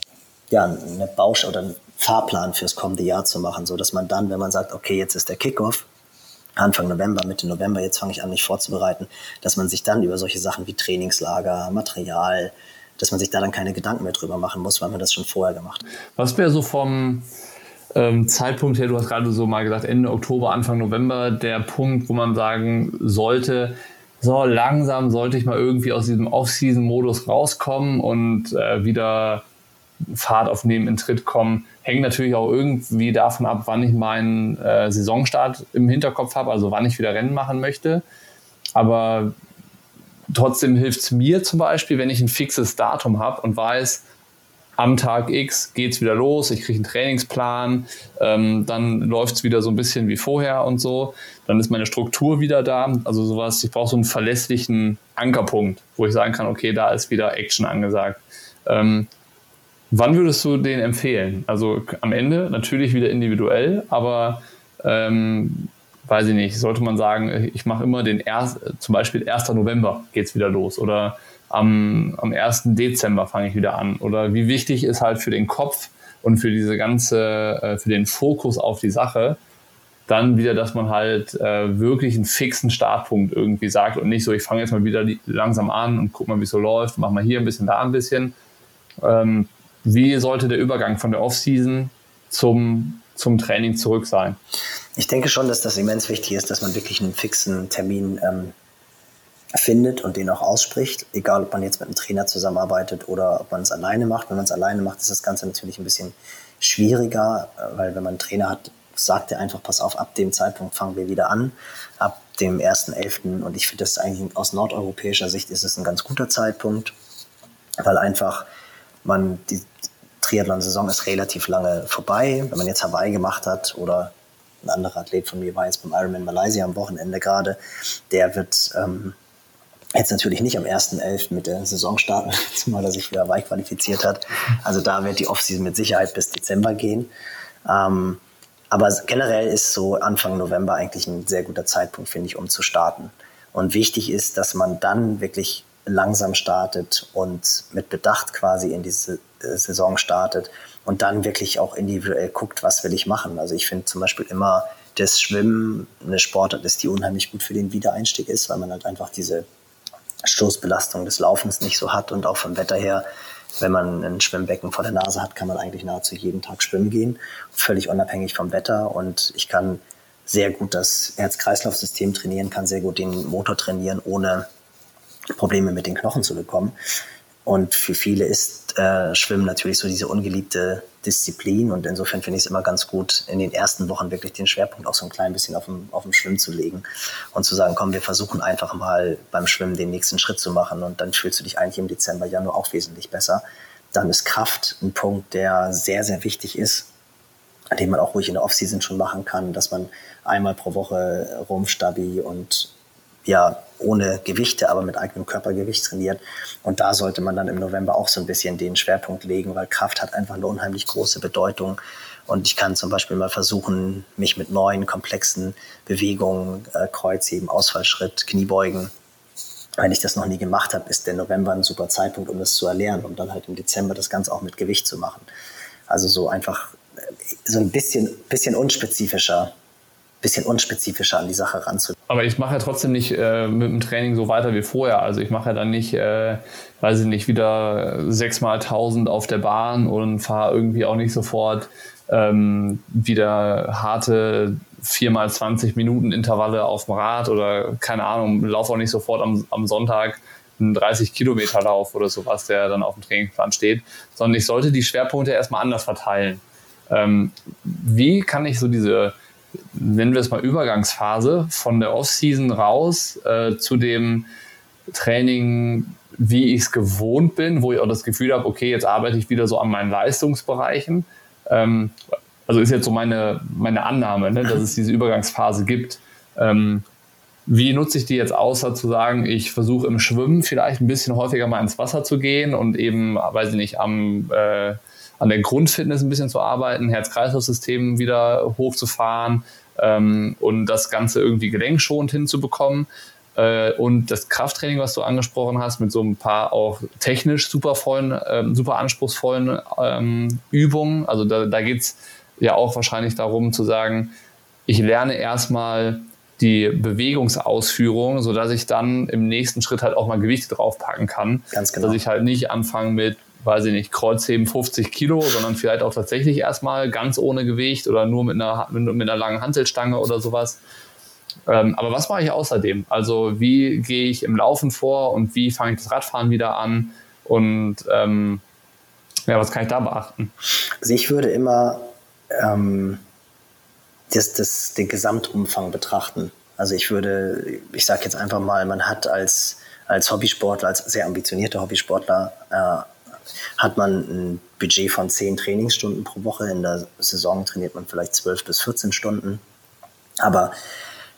ja, eine Bausch oder einen Fahrplan fürs kommende Jahr zu machen, so dass man dann, wenn man sagt, okay, jetzt ist der Kickoff, Anfang November, Mitte November, jetzt fange ich an, mich vorzubereiten, dass man sich dann über solche Sachen wie Trainingslager, Material, dass man sich da dann keine Gedanken mehr drüber machen muss, weil man das schon vorher gemacht hat. Was wäre so vom ähm, Zeitpunkt her, du hast gerade so mal gesagt, Ende Oktober, Anfang November, der Punkt, wo man sagen sollte, so langsam sollte ich mal irgendwie aus diesem Off-Season-Modus rauskommen und äh, wieder Fahrt aufnehmen, in Tritt kommen. Hängt natürlich auch irgendwie davon ab, wann ich meinen äh, Saisonstart im Hinterkopf habe, also wann ich wieder Rennen machen möchte. Aber trotzdem hilft es mir zum Beispiel, wenn ich ein fixes Datum habe und weiß, am Tag X geht es wieder los, ich kriege einen Trainingsplan, ähm, dann läuft es wieder so ein bisschen wie vorher und so. Dann ist meine Struktur wieder da. Also sowas, ich brauche so einen verlässlichen Ankerpunkt, wo ich sagen kann, okay, da ist wieder Action angesagt. Ähm, Wann würdest du den empfehlen? Also am Ende natürlich wieder individuell, aber ähm, weiß ich nicht, sollte man sagen, ich mache immer den erst, zum Beispiel 1. November geht es wieder los oder am, am 1. Dezember fange ich wieder an. Oder wie wichtig ist halt für den Kopf und für diese ganze, äh, für den Fokus auf die Sache, dann wieder, dass man halt äh, wirklich einen fixen Startpunkt irgendwie sagt und nicht so, ich fange jetzt mal wieder langsam an und guck mal, wie es so läuft, mach mal hier ein bisschen, da ein bisschen. Ähm, wie sollte der Übergang von der Offseason zum, zum Training zurück sein? Ich denke schon, dass das immens wichtig ist, dass man wirklich einen fixen Termin ähm, findet und den auch ausspricht, egal ob man jetzt mit einem Trainer zusammenarbeitet oder ob man es alleine macht. Wenn man es alleine macht, ist das Ganze natürlich ein bisschen schwieriger, äh, weil wenn man einen Trainer hat, sagt er einfach, pass auf, ab dem Zeitpunkt fangen wir wieder an, ab dem 1.11. Und ich finde das eigentlich aus nordeuropäischer Sicht ist es ein ganz guter Zeitpunkt, weil einfach man, die Triathlon-Saison ist relativ lange vorbei. Wenn man jetzt Hawaii gemacht hat oder ein anderer Athlet von mir war jetzt beim Ironman Malaysia am Wochenende gerade, der wird ähm, Jetzt natürlich nicht am 1.11. mit der Saison starten, zumal er sich für Hawaii qualifiziert hat. Also da wird die Offseason mit Sicherheit bis Dezember gehen. Ähm, aber generell ist so Anfang November eigentlich ein sehr guter Zeitpunkt, finde ich, um zu starten. Und wichtig ist, dass man dann wirklich langsam startet und mit Bedacht quasi in diese äh, Saison startet und dann wirklich auch individuell guckt, was will ich machen. Also ich finde zum Beispiel immer das Schwimmen eine Sportart ist, die unheimlich gut für den Wiedereinstieg ist, weil man halt einfach diese Stoßbelastung des Laufens nicht so hat und auch vom Wetter her, wenn man ein Schwimmbecken vor der Nase hat, kann man eigentlich nahezu jeden Tag schwimmen gehen, völlig unabhängig vom Wetter und ich kann sehr gut das Herz-Kreislauf-System trainieren, kann sehr gut den Motor trainieren, ohne Probleme mit den Knochen zu bekommen. Und für viele ist äh, Schwimmen natürlich so diese ungeliebte Disziplin. Und insofern finde ich es immer ganz gut, in den ersten Wochen wirklich den Schwerpunkt auch so ein klein bisschen auf dem, auf dem Schwimmen zu legen und zu sagen, komm, wir versuchen einfach mal beim Schwimmen den nächsten Schritt zu machen. Und dann fühlst du dich eigentlich im Dezember, Januar auch wesentlich besser. Dann ist Kraft ein Punkt, der sehr, sehr wichtig ist, den man auch ruhig in der Offseason schon machen kann, dass man einmal pro Woche Rumpfstabi und ja, ohne Gewichte, aber mit eigenem Körpergewicht trainiert. Und da sollte man dann im November auch so ein bisschen den Schwerpunkt legen, weil Kraft hat einfach eine unheimlich große Bedeutung. Und ich kann zum Beispiel mal versuchen, mich mit neuen, komplexen Bewegungen, äh, Kreuzheben, Ausfallschritt, Kniebeugen, wenn ich das noch nie gemacht habe, ist der November ein super Zeitpunkt, um das zu erlernen und dann halt im Dezember das Ganze auch mit Gewicht zu machen. Also so einfach äh, so ein bisschen, bisschen unspezifischer bisschen unspezifischer an die Sache ranzugehen. Aber ich mache ja trotzdem nicht äh, mit dem Training so weiter wie vorher. Also ich mache ja dann nicht, äh, weiß ich nicht, wieder sechsmal tausend auf der Bahn und fahre irgendwie auch nicht sofort ähm, wieder harte viermal 20 Minuten Intervalle auf dem Rad oder keine Ahnung, laufe auch nicht sofort am, am Sonntag einen 30 Kilometer Lauf oder sowas, der dann auf dem Trainingsplan steht, sondern ich sollte die Schwerpunkte erstmal anders verteilen. Ähm, wie kann ich so diese nennen wir es mal Übergangsphase, von der Off-Season raus äh, zu dem Training, wie ich es gewohnt bin, wo ich auch das Gefühl habe, okay, jetzt arbeite ich wieder so an meinen Leistungsbereichen. Ähm, also ist jetzt so meine, meine Annahme, ne, dass es diese Übergangsphase gibt. Ähm, wie nutze ich die jetzt außer zu sagen, ich versuche im Schwimmen vielleicht ein bisschen häufiger mal ins Wasser zu gehen und eben, weiß ich nicht, am äh, an der Grundfitness ein bisschen zu arbeiten, Herz-Kreislauf-System wieder hochzufahren ähm, und das Ganze irgendwie gelenkschonend hinzubekommen. Äh, und das Krafttraining, was du angesprochen hast, mit so ein paar auch technisch super vollen, ähm, super anspruchsvollen ähm, Übungen. Also da, da geht es ja auch wahrscheinlich darum zu sagen, ich lerne erstmal die Bewegungsausführung, sodass ich dann im nächsten Schritt halt auch mal Gewichte draufpacken kann. Ganz genau. Dass ich halt nicht anfange mit weiß ich nicht, Kreuzheben 50 Kilo, sondern vielleicht auch tatsächlich erstmal ganz ohne Gewicht oder nur mit einer, mit, mit einer langen Hantelstange oder sowas. Ähm, aber was mache ich außerdem? Also wie gehe ich im Laufen vor und wie fange ich das Radfahren wieder an? Und ähm, ja, was kann ich da beachten? Also ich würde immer ähm, das, das, den Gesamtumfang betrachten. Also ich würde, ich sage jetzt einfach mal, man hat als, als Hobbysportler, als sehr ambitionierter Hobbysportler äh, hat man ein Budget von 10 Trainingsstunden pro Woche. In der Saison trainiert man vielleicht 12 bis 14 Stunden. Aber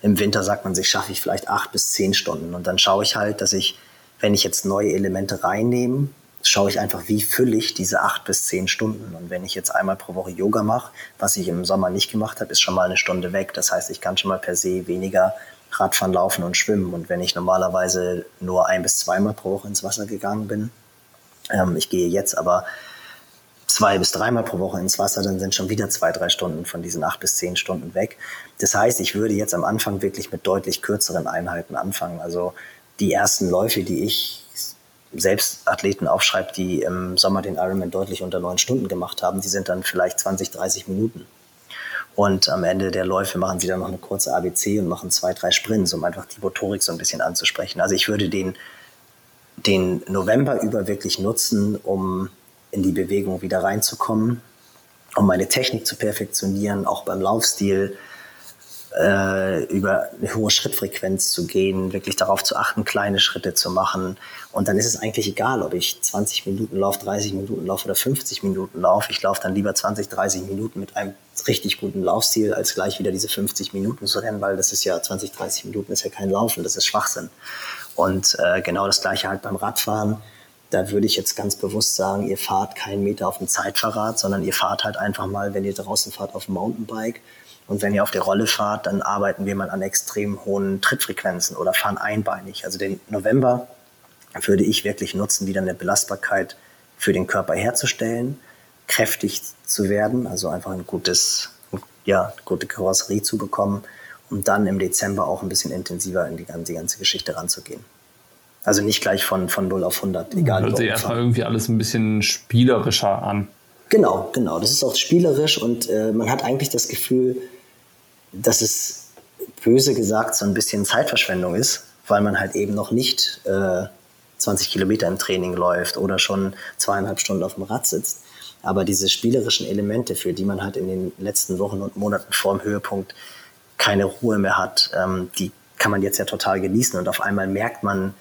im Winter sagt man sich, schaffe ich vielleicht 8 bis 10 Stunden. Und dann schaue ich halt, dass ich, wenn ich jetzt neue Elemente reinnehme, schaue ich einfach, wie fülle ich diese acht bis zehn Stunden. Und wenn ich jetzt einmal pro Woche Yoga mache, was ich im Sommer nicht gemacht habe, ist schon mal eine Stunde weg. Das heißt, ich kann schon mal per se weniger Radfahren, Laufen und Schwimmen. Und wenn ich normalerweise nur ein bis zweimal pro Woche ins Wasser gegangen bin, ähm, ich gehe jetzt aber zwei bis dreimal pro Woche ins Wasser, dann sind schon wieder zwei, drei Stunden von diesen acht bis zehn Stunden weg. Das heißt, ich würde jetzt am Anfang wirklich mit deutlich kürzeren Einheiten anfangen. Also die ersten Läufe, die ich selbst Athleten aufschreibe, die im Sommer den Ironman deutlich unter neun Stunden gemacht haben, die sind dann vielleicht 20, 30 Minuten. Und am Ende der Läufe machen sie dann noch eine kurze ABC und machen zwei, drei Sprints, um einfach die Motorik so ein bisschen anzusprechen. Also ich würde den, den November über wirklich nutzen, um in die Bewegung wieder reinzukommen, um meine Technik zu perfektionieren, auch beim Laufstil äh, über eine hohe Schrittfrequenz zu gehen, wirklich darauf zu achten, kleine Schritte zu machen. Und dann ist es eigentlich egal, ob ich 20 Minuten laufe, 30 Minuten laufe oder 50 Minuten laufe. Ich laufe dann lieber 20, 30 Minuten mit einem richtig guten Laufstil, als gleich wieder diese 50 Minuten zu rennen, weil das ist ja 20, 30 Minuten ist ja kein Laufen, das ist Schwachsinn. Und äh, genau das gleiche halt beim Radfahren. Da würde ich jetzt ganz bewusst sagen, ihr fahrt keinen Meter auf dem Zeitfahrrad, sondern ihr fahrt halt einfach mal, wenn ihr draußen fahrt, auf dem Mountainbike und wenn ihr auf der Rolle fahrt, dann arbeiten wir mal an extrem hohen Trittfrequenzen oder fahren einbeinig. Also den November würde ich wirklich nutzen, wieder eine Belastbarkeit für den Körper herzustellen, kräftig zu werden, also einfach ein gutes, ja, gute Karosserie zu bekommen, um dann im Dezember auch ein bisschen intensiver in die, ganze, die ganze Geschichte ranzugehen. Also nicht gleich von, von 0 auf 100, egal. Hört sich erstmal irgendwie alles ein bisschen spielerischer an. Genau, genau. Das ist auch spielerisch und äh, man hat eigentlich das Gefühl, dass es böse gesagt so ein bisschen Zeitverschwendung ist, weil man halt eben noch nicht äh, 20 Kilometer im Training läuft oder schon zweieinhalb Stunden auf dem Rad sitzt. Aber diese spielerischen Elemente, für die man halt in den letzten Wochen und Monaten vor dem Höhepunkt keine Ruhe mehr hat, ähm, die kann man jetzt ja total genießen und auf einmal merkt man,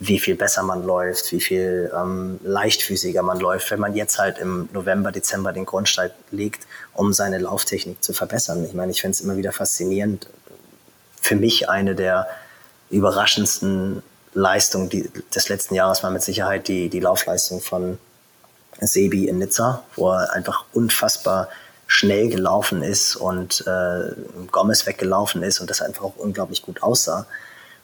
wie viel besser man läuft, wie viel ähm, leichtfüßiger man läuft, wenn man jetzt halt im November, Dezember den Grundstein legt, um seine Lauftechnik zu verbessern. Ich meine, ich finde es immer wieder faszinierend. Für mich eine der überraschendsten Leistungen die, des letzten Jahres war mit Sicherheit die, die Laufleistung von Sebi in Nizza, wo er einfach unfassbar schnell gelaufen ist und äh, Gomez weggelaufen ist und das einfach auch unglaublich gut aussah.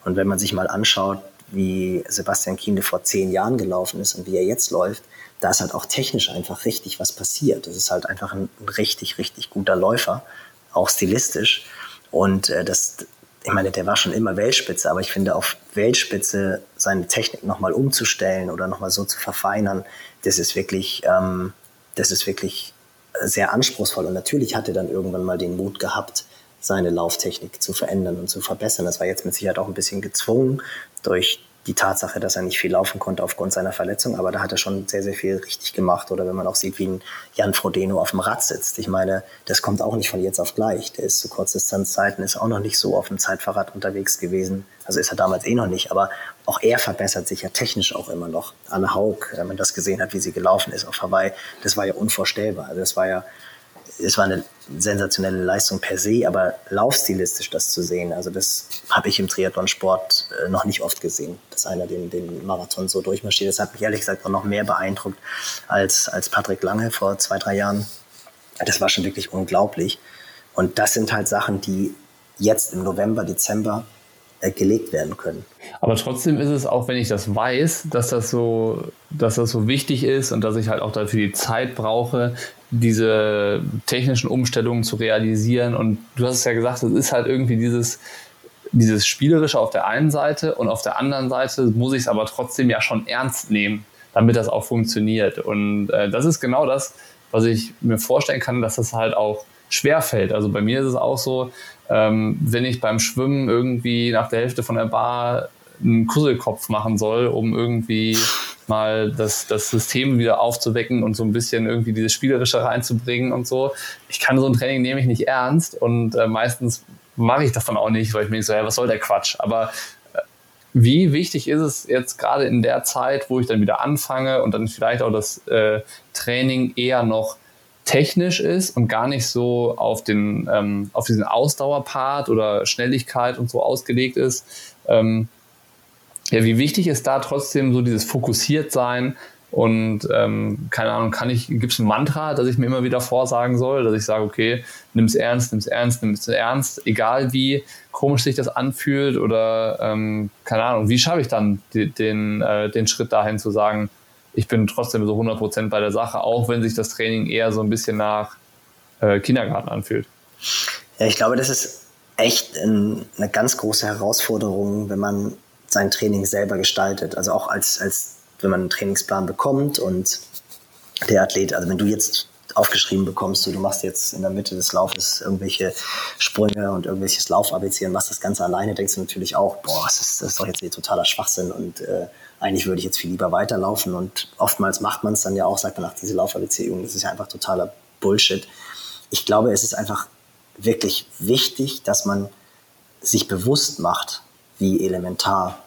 Und wenn man sich mal anschaut, wie Sebastian Kienle vor zehn Jahren gelaufen ist und wie er jetzt läuft, da ist halt auch technisch einfach richtig was passiert. Das ist halt einfach ein richtig, richtig guter Läufer, auch stilistisch. Und äh, das, ich meine, der war schon immer Weltspitze, aber ich finde, auf Weltspitze seine Technik nochmal umzustellen oder nochmal so zu verfeinern, das ist wirklich, ähm, das ist wirklich sehr anspruchsvoll. Und natürlich hat er dann irgendwann mal den Mut gehabt, seine Lauftechnik zu verändern und zu verbessern. Das war jetzt mit Sicherheit auch ein bisschen gezwungen durch die Tatsache, dass er nicht viel laufen konnte aufgrund seiner Verletzung, aber da hat er schon sehr, sehr viel richtig gemacht. Oder wenn man auch sieht, wie ein Jan Frodeno auf dem Rad sitzt. Ich meine, das kommt auch nicht von jetzt auf gleich. Der ist zu Kurzdistanzzeiten, ist auch noch nicht so auf dem Zeitfahrrad unterwegs gewesen. Also ist er damals eh noch nicht, aber auch er verbessert sich ja technisch auch immer noch. Anne Haug, wenn man das gesehen hat, wie sie gelaufen ist auf Hawaii, das war ja unvorstellbar. Also das war ja es war eine sensationelle Leistung per se, aber laufstilistisch das zu sehen, also das habe ich im Triathlonsport äh, noch nicht oft gesehen, dass einer den, den Marathon so durchmarschiert. Das hat mich ehrlich gesagt auch noch mehr beeindruckt als, als Patrick Lange vor zwei, drei Jahren. Das war schon wirklich unglaublich. Und das sind halt Sachen, die jetzt im November, Dezember äh, gelegt werden können. Aber trotzdem ist es auch, wenn ich das weiß, dass das so, dass das so wichtig ist und dass ich halt auch dafür die Zeit brauche, diese technischen Umstellungen zu realisieren. Und du hast es ja gesagt, es ist halt irgendwie dieses, dieses Spielerische auf der einen Seite und auf der anderen Seite muss ich es aber trotzdem ja schon ernst nehmen, damit das auch funktioniert. Und äh, das ist genau das, was ich mir vorstellen kann, dass das halt auch schwer fällt. Also bei mir ist es auch so, ähm, wenn ich beim Schwimmen irgendwie nach der Hälfte von der Bar einen Kusselkopf machen soll, um irgendwie mal das, das System wieder aufzuwecken und so ein bisschen irgendwie dieses Spielerische reinzubringen und so. Ich kann so ein Training nehme ich nicht ernst und äh, meistens mache ich das dann auch nicht, weil ich mir so, ja, was soll der Quatsch? Aber äh, wie wichtig ist es jetzt gerade in der Zeit, wo ich dann wieder anfange und dann vielleicht auch das äh, Training eher noch technisch ist und gar nicht so auf, den, ähm, auf diesen Ausdauerpart oder Schnelligkeit und so ausgelegt ist. Ähm, ja, wie wichtig ist da trotzdem so dieses Fokussiertsein Und ähm, keine Ahnung, kann ich, gibt es ein Mantra, das ich mir immer wieder vorsagen soll, dass ich sage, okay, nimm es ernst, nimm es ernst, nimm es ernst, egal wie komisch sich das anfühlt oder ähm, keine Ahnung, wie schaffe ich dann die, den, äh, den Schritt dahin zu sagen, ich bin trotzdem so 100% bei der Sache, auch wenn sich das Training eher so ein bisschen nach äh, Kindergarten anfühlt. Ja, ich glaube, das ist echt ein, eine ganz große Herausforderung, wenn man sein Training selber gestaltet. Also auch als, als wenn man einen Trainingsplan bekommt und der Athlet, also wenn du jetzt aufgeschrieben bekommst, du, du machst jetzt in der Mitte des Laufes irgendwelche Sprünge und irgendwelches Lauf-ABC und machst das Ganze alleine, denkst du natürlich auch, boah, das ist, das ist doch jetzt hier totaler Schwachsinn und äh, eigentlich würde ich jetzt viel lieber weiterlaufen und oftmals macht man es dann ja auch, sagt man, ach, diese Lauf-ABC-Übung, das ist ja einfach totaler Bullshit. Ich glaube, es ist einfach wirklich wichtig, dass man sich bewusst macht, wie elementar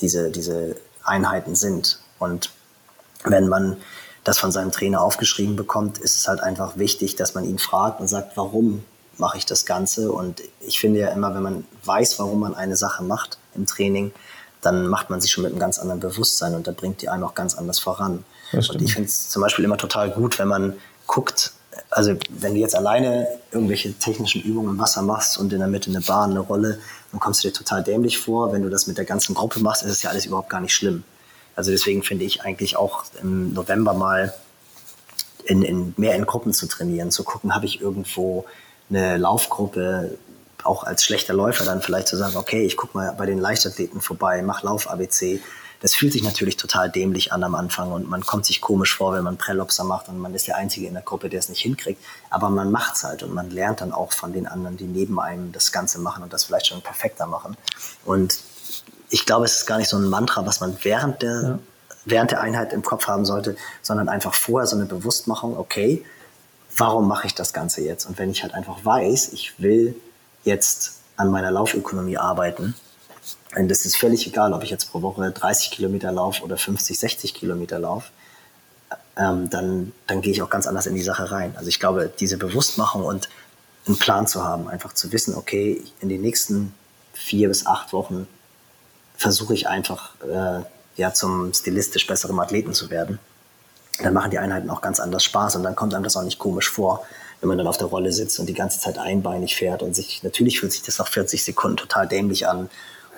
diese, diese Einheiten sind. Und wenn man das von seinem Trainer aufgeschrieben bekommt, ist es halt einfach wichtig, dass man ihn fragt und sagt, warum mache ich das Ganze? Und ich finde ja immer, wenn man weiß, warum man eine Sache macht im Training, dann macht man sich schon mit einem ganz anderen Bewusstsein und da bringt die einen auch ganz anders voran. Und ich finde es zum Beispiel immer total gut, wenn man guckt, also wenn du jetzt alleine irgendwelche technischen Übungen im Wasser machst und in der Mitte eine Bahn, eine Rolle, dann kommst du dir total dämlich vor. Wenn du das mit der ganzen Gruppe machst, ist es ja alles überhaupt gar nicht schlimm. Also deswegen finde ich eigentlich auch im November mal in, in, mehr in Gruppen zu trainieren, zu gucken, habe ich irgendwo eine Laufgruppe, auch als schlechter Läufer dann vielleicht zu sagen, okay, ich gucke mal bei den Leichtathleten vorbei, mach Lauf-ABC. Das fühlt sich natürlich total dämlich an am Anfang und man kommt sich komisch vor, wenn man Prellopser macht und man ist der Einzige in der Gruppe, der es nicht hinkriegt. Aber man macht's halt und man lernt dann auch von den anderen, die neben einem das Ganze machen und das vielleicht schon perfekter machen. Und ich glaube, es ist gar nicht so ein Mantra, was man während der, ja. während der Einheit im Kopf haben sollte, sondern einfach vorher so eine Bewusstmachung, okay, warum mache ich das Ganze jetzt? Und wenn ich halt einfach weiß, ich will jetzt an meiner Laufökonomie arbeiten, und das ist völlig egal, ob ich jetzt pro Woche 30 Kilometer laufe oder 50, 60 Kilometer laufe, ähm, dann, dann gehe ich auch ganz anders in die Sache rein. Also ich glaube, diese Bewusstmachung und einen Plan zu haben, einfach zu wissen, okay, in den nächsten vier bis acht Wochen versuche ich einfach äh, ja zum stilistisch besseren Athleten zu werden. Dann machen die Einheiten auch ganz anders Spaß und dann kommt einem das auch nicht komisch vor, wenn man dann auf der Rolle sitzt und die ganze Zeit einbeinig fährt und sich, natürlich fühlt sich das nach 40 Sekunden total dämlich an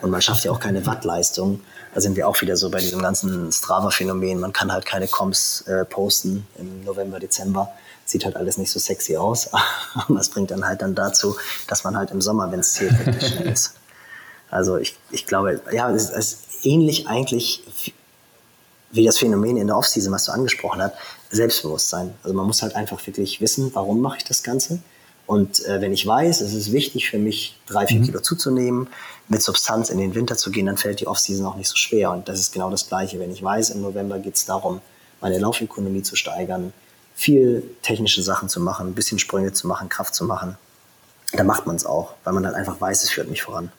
und man schafft ja auch keine Wattleistung. Da sind wir auch wieder so bei diesem ganzen Strava-Phänomen. Man kann halt keine Comps äh, posten im November, Dezember. Sieht halt alles nicht so sexy aus. Aber es bringt dann halt dann dazu, dass man halt im Sommer, wenn es zählt, wirklich schnell ist. Also ich, ich glaube, ja, es ist ähnlich eigentlich wie das Phänomen in der Offseason, was du angesprochen hast, Selbstbewusstsein. Also man muss halt einfach wirklich wissen, warum mache ich das Ganze. Und äh, wenn ich weiß, es ist wichtig für mich, drei, vier mhm. Kilo zuzunehmen, mit Substanz in den Winter zu gehen, dann fällt die Offseason auch nicht so schwer. Und das ist genau das Gleiche. Wenn ich weiß, im November geht es darum, meine Laufökonomie zu steigern, viel technische Sachen zu machen, ein bisschen Sprünge zu machen, Kraft zu machen, dann macht man es auch, weil man dann einfach weiß, es führt mich voran.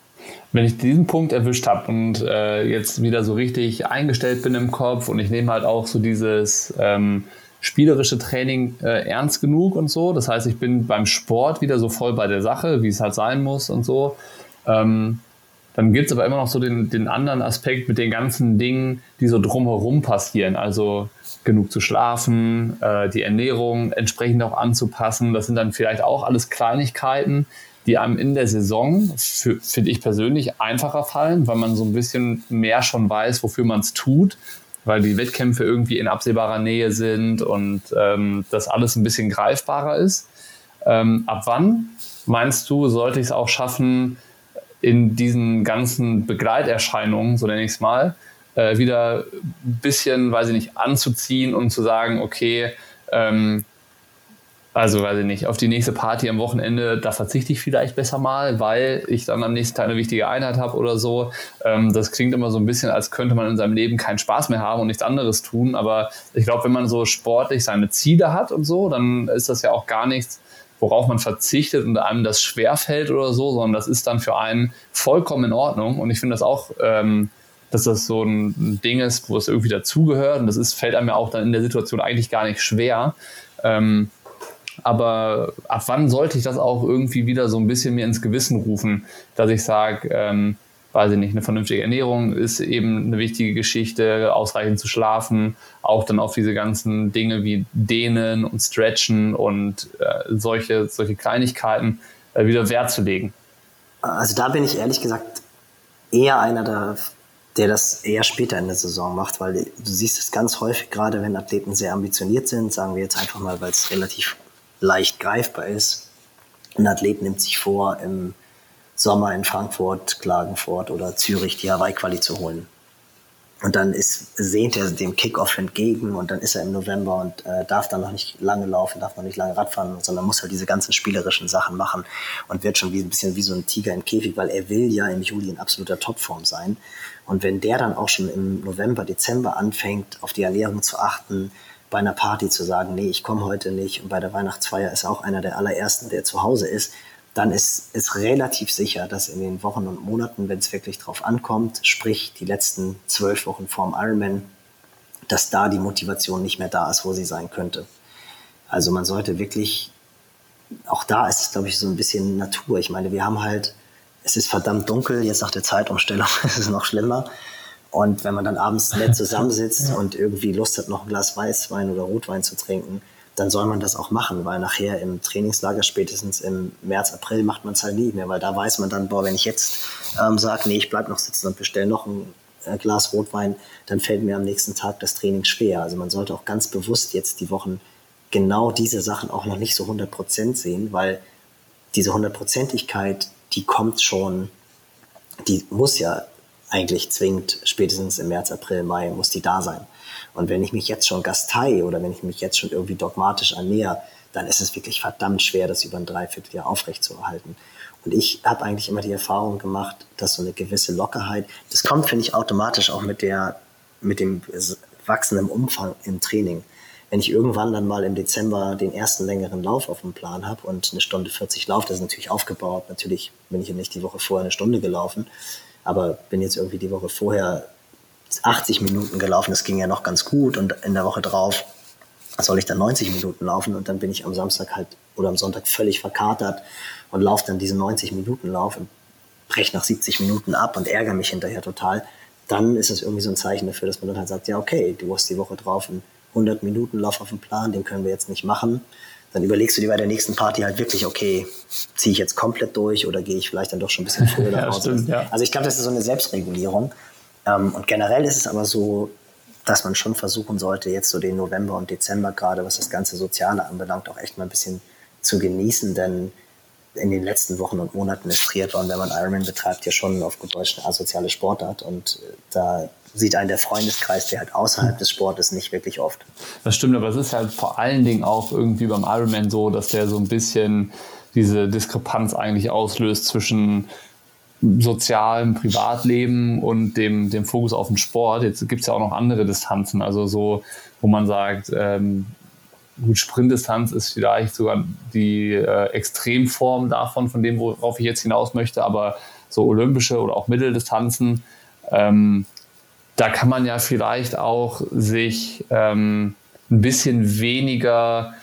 Wenn ich diesen Punkt erwischt habe und äh, jetzt wieder so richtig eingestellt bin im Kopf und ich nehme halt auch so dieses ähm, spielerische Training äh, ernst genug und so, das heißt, ich bin beim Sport wieder so voll bei der Sache, wie es halt sein muss und so, ähm, dann gibt es aber immer noch so den, den anderen Aspekt mit den ganzen Dingen, die so drumherum passieren. Also genug zu schlafen, äh, die Ernährung entsprechend auch anzupassen. Das sind dann vielleicht auch alles Kleinigkeiten, die einem in der Saison, finde ich persönlich, einfacher fallen, weil man so ein bisschen mehr schon weiß, wofür man es tut, weil die Wettkämpfe irgendwie in absehbarer Nähe sind und ähm, das alles ein bisschen greifbarer ist. Ähm, ab wann, meinst du, sollte ich es auch schaffen, in diesen ganzen Begleiterscheinungen, so nenne ich es mal, äh, wieder ein bisschen, weiß ich nicht, anzuziehen und zu sagen, okay, ähm, also weiß ich nicht, auf die nächste Party am Wochenende, da verzichte ich vielleicht besser mal, weil ich dann am nächsten Tag eine wichtige Einheit habe oder so. Ähm, das klingt immer so ein bisschen, als könnte man in seinem Leben keinen Spaß mehr haben und nichts anderes tun. Aber ich glaube, wenn man so sportlich seine Ziele hat und so, dann ist das ja auch gar nichts, worauf man verzichtet und einem das schwerfällt oder so, sondern das ist dann für einen vollkommen in Ordnung. Und ich finde das auch, ähm, dass das so ein Ding ist, wo es irgendwie dazugehört. Und das ist, fällt einem ja auch dann in der Situation eigentlich gar nicht schwer. Ähm, aber ab wann sollte ich das auch irgendwie wieder so ein bisschen mir ins Gewissen rufen, dass ich sage, ähm, weiß ich nicht, eine vernünftige Ernährung ist eben eine wichtige Geschichte, ausreichend zu schlafen, auch dann auf diese ganzen Dinge wie Dehnen und Stretchen und äh, solche, solche Kleinigkeiten äh, wieder Wert zu legen. Also da bin ich ehrlich gesagt eher einer, der, der das eher später in der Saison macht, weil du siehst es ganz häufig, gerade wenn Athleten sehr ambitioniert sind, sagen wir jetzt einfach mal, weil es relativ leicht greifbar ist. Ein Athlet nimmt sich vor, im Sommer in Frankfurt, Klagenfurt oder Zürich die Hawaii-Quali zu holen. Und dann ist, sehnt er dem Kickoff entgegen und dann ist er im November und äh, darf dann noch nicht lange laufen, darf noch nicht lange Radfahren, sondern muss halt diese ganzen spielerischen Sachen machen und wird schon wie ein bisschen wie so ein Tiger im Käfig, weil er will ja im Juli in absoluter Topform sein. Und wenn der dann auch schon im November, Dezember anfängt, auf die Ernährung zu achten, bei einer Party zu sagen, nee, ich komme heute nicht und bei der Weihnachtsfeier ist auch einer der allerersten, der zu Hause ist, dann ist es relativ sicher, dass in den Wochen und Monaten, wenn es wirklich drauf ankommt, sprich die letzten zwölf Wochen vorm Ironman, dass da die Motivation nicht mehr da ist, wo sie sein könnte. Also man sollte wirklich, auch da ist es, glaube ich, so ein bisschen Natur. Ich meine, wir haben halt, es ist verdammt dunkel, jetzt nach der Zeitumstellung ist es noch schlimmer. Und wenn man dann abends nett zusammensitzt und irgendwie Lust hat, noch ein Glas Weißwein oder Rotwein zu trinken, dann soll man das auch machen, weil nachher im Trainingslager spätestens im März, April macht man es halt nie mehr, weil da weiß man dann, boah, wenn ich jetzt ähm, sage, nee, ich bleib noch sitzen und bestelle noch ein äh, Glas Rotwein, dann fällt mir am nächsten Tag das Training schwer. Also man sollte auch ganz bewusst jetzt die Wochen genau diese Sachen auch noch nicht so 100 Prozent sehen, weil diese Hundertprozentigkeit, die kommt schon, die muss ja eigentlich zwingend spätestens im März, April, Mai muss die da sein. Und wenn ich mich jetzt schon gastei oder wenn ich mich jetzt schon irgendwie dogmatisch ernähre, dann ist es wirklich verdammt schwer, das über ein Dreivierteljahr aufrechtzuerhalten. Und ich habe eigentlich immer die Erfahrung gemacht, dass so eine gewisse Lockerheit, das kommt, finde ich, automatisch auch mit der, mit dem wachsenden Umfang im Training. Wenn ich irgendwann dann mal im Dezember den ersten längeren Lauf auf dem Plan habe und eine Stunde 40 Lauf, das ist natürlich aufgebaut. Natürlich bin ich ja nicht die Woche vorher eine Stunde gelaufen, aber bin jetzt irgendwie die Woche vorher 80 Minuten gelaufen, das ging ja noch ganz gut und in der Woche drauf soll ich dann 90 Minuten laufen und dann bin ich am Samstag halt oder am Sonntag völlig verkatert und laufe dann diesen 90 Minuten Lauf und breche nach 70 Minuten ab und ärgere mich hinterher total, dann ist es irgendwie so ein Zeichen dafür, dass man dann halt sagt, ja okay, du hast die Woche drauf einen 100 Minuten Lauf auf dem Plan, den können wir jetzt nicht machen. Dann überlegst du dir bei der nächsten Party halt wirklich, okay, ziehe ich jetzt komplett durch oder gehe ich vielleicht dann doch schon ein bisschen früher. Ja, stimmt, ja. Also ich glaube, das ist so eine Selbstregulierung. Ähm, und generell ist es aber so, dass man schon versuchen sollte, jetzt so den November und Dezember gerade, was das ganze Soziale anbelangt, auch echt mal ein bisschen zu genießen, denn in den letzten Wochen und Monaten ist Triathlon, wenn man Ironman betreibt, ja schon auf Deutsch eine asoziale Sportart und äh, da sieht einen der Freundeskreis, der halt außerhalb des Sportes nicht wirklich oft. Das stimmt, aber es ist halt vor allen Dingen auch irgendwie beim Ironman so, dass der so ein bisschen diese Diskrepanz eigentlich auslöst zwischen sozialen Privatleben und dem, dem Fokus auf den Sport. Jetzt gibt es ja auch noch andere Distanzen, also so, wo man sagt, ähm, gut, Sprintdistanz ist vielleicht sogar die äh, Extremform davon, von dem, worauf ich jetzt hinaus möchte, aber so olympische oder auch Mitteldistanzen, ähm, da kann man ja vielleicht auch sich ähm, ein bisschen weniger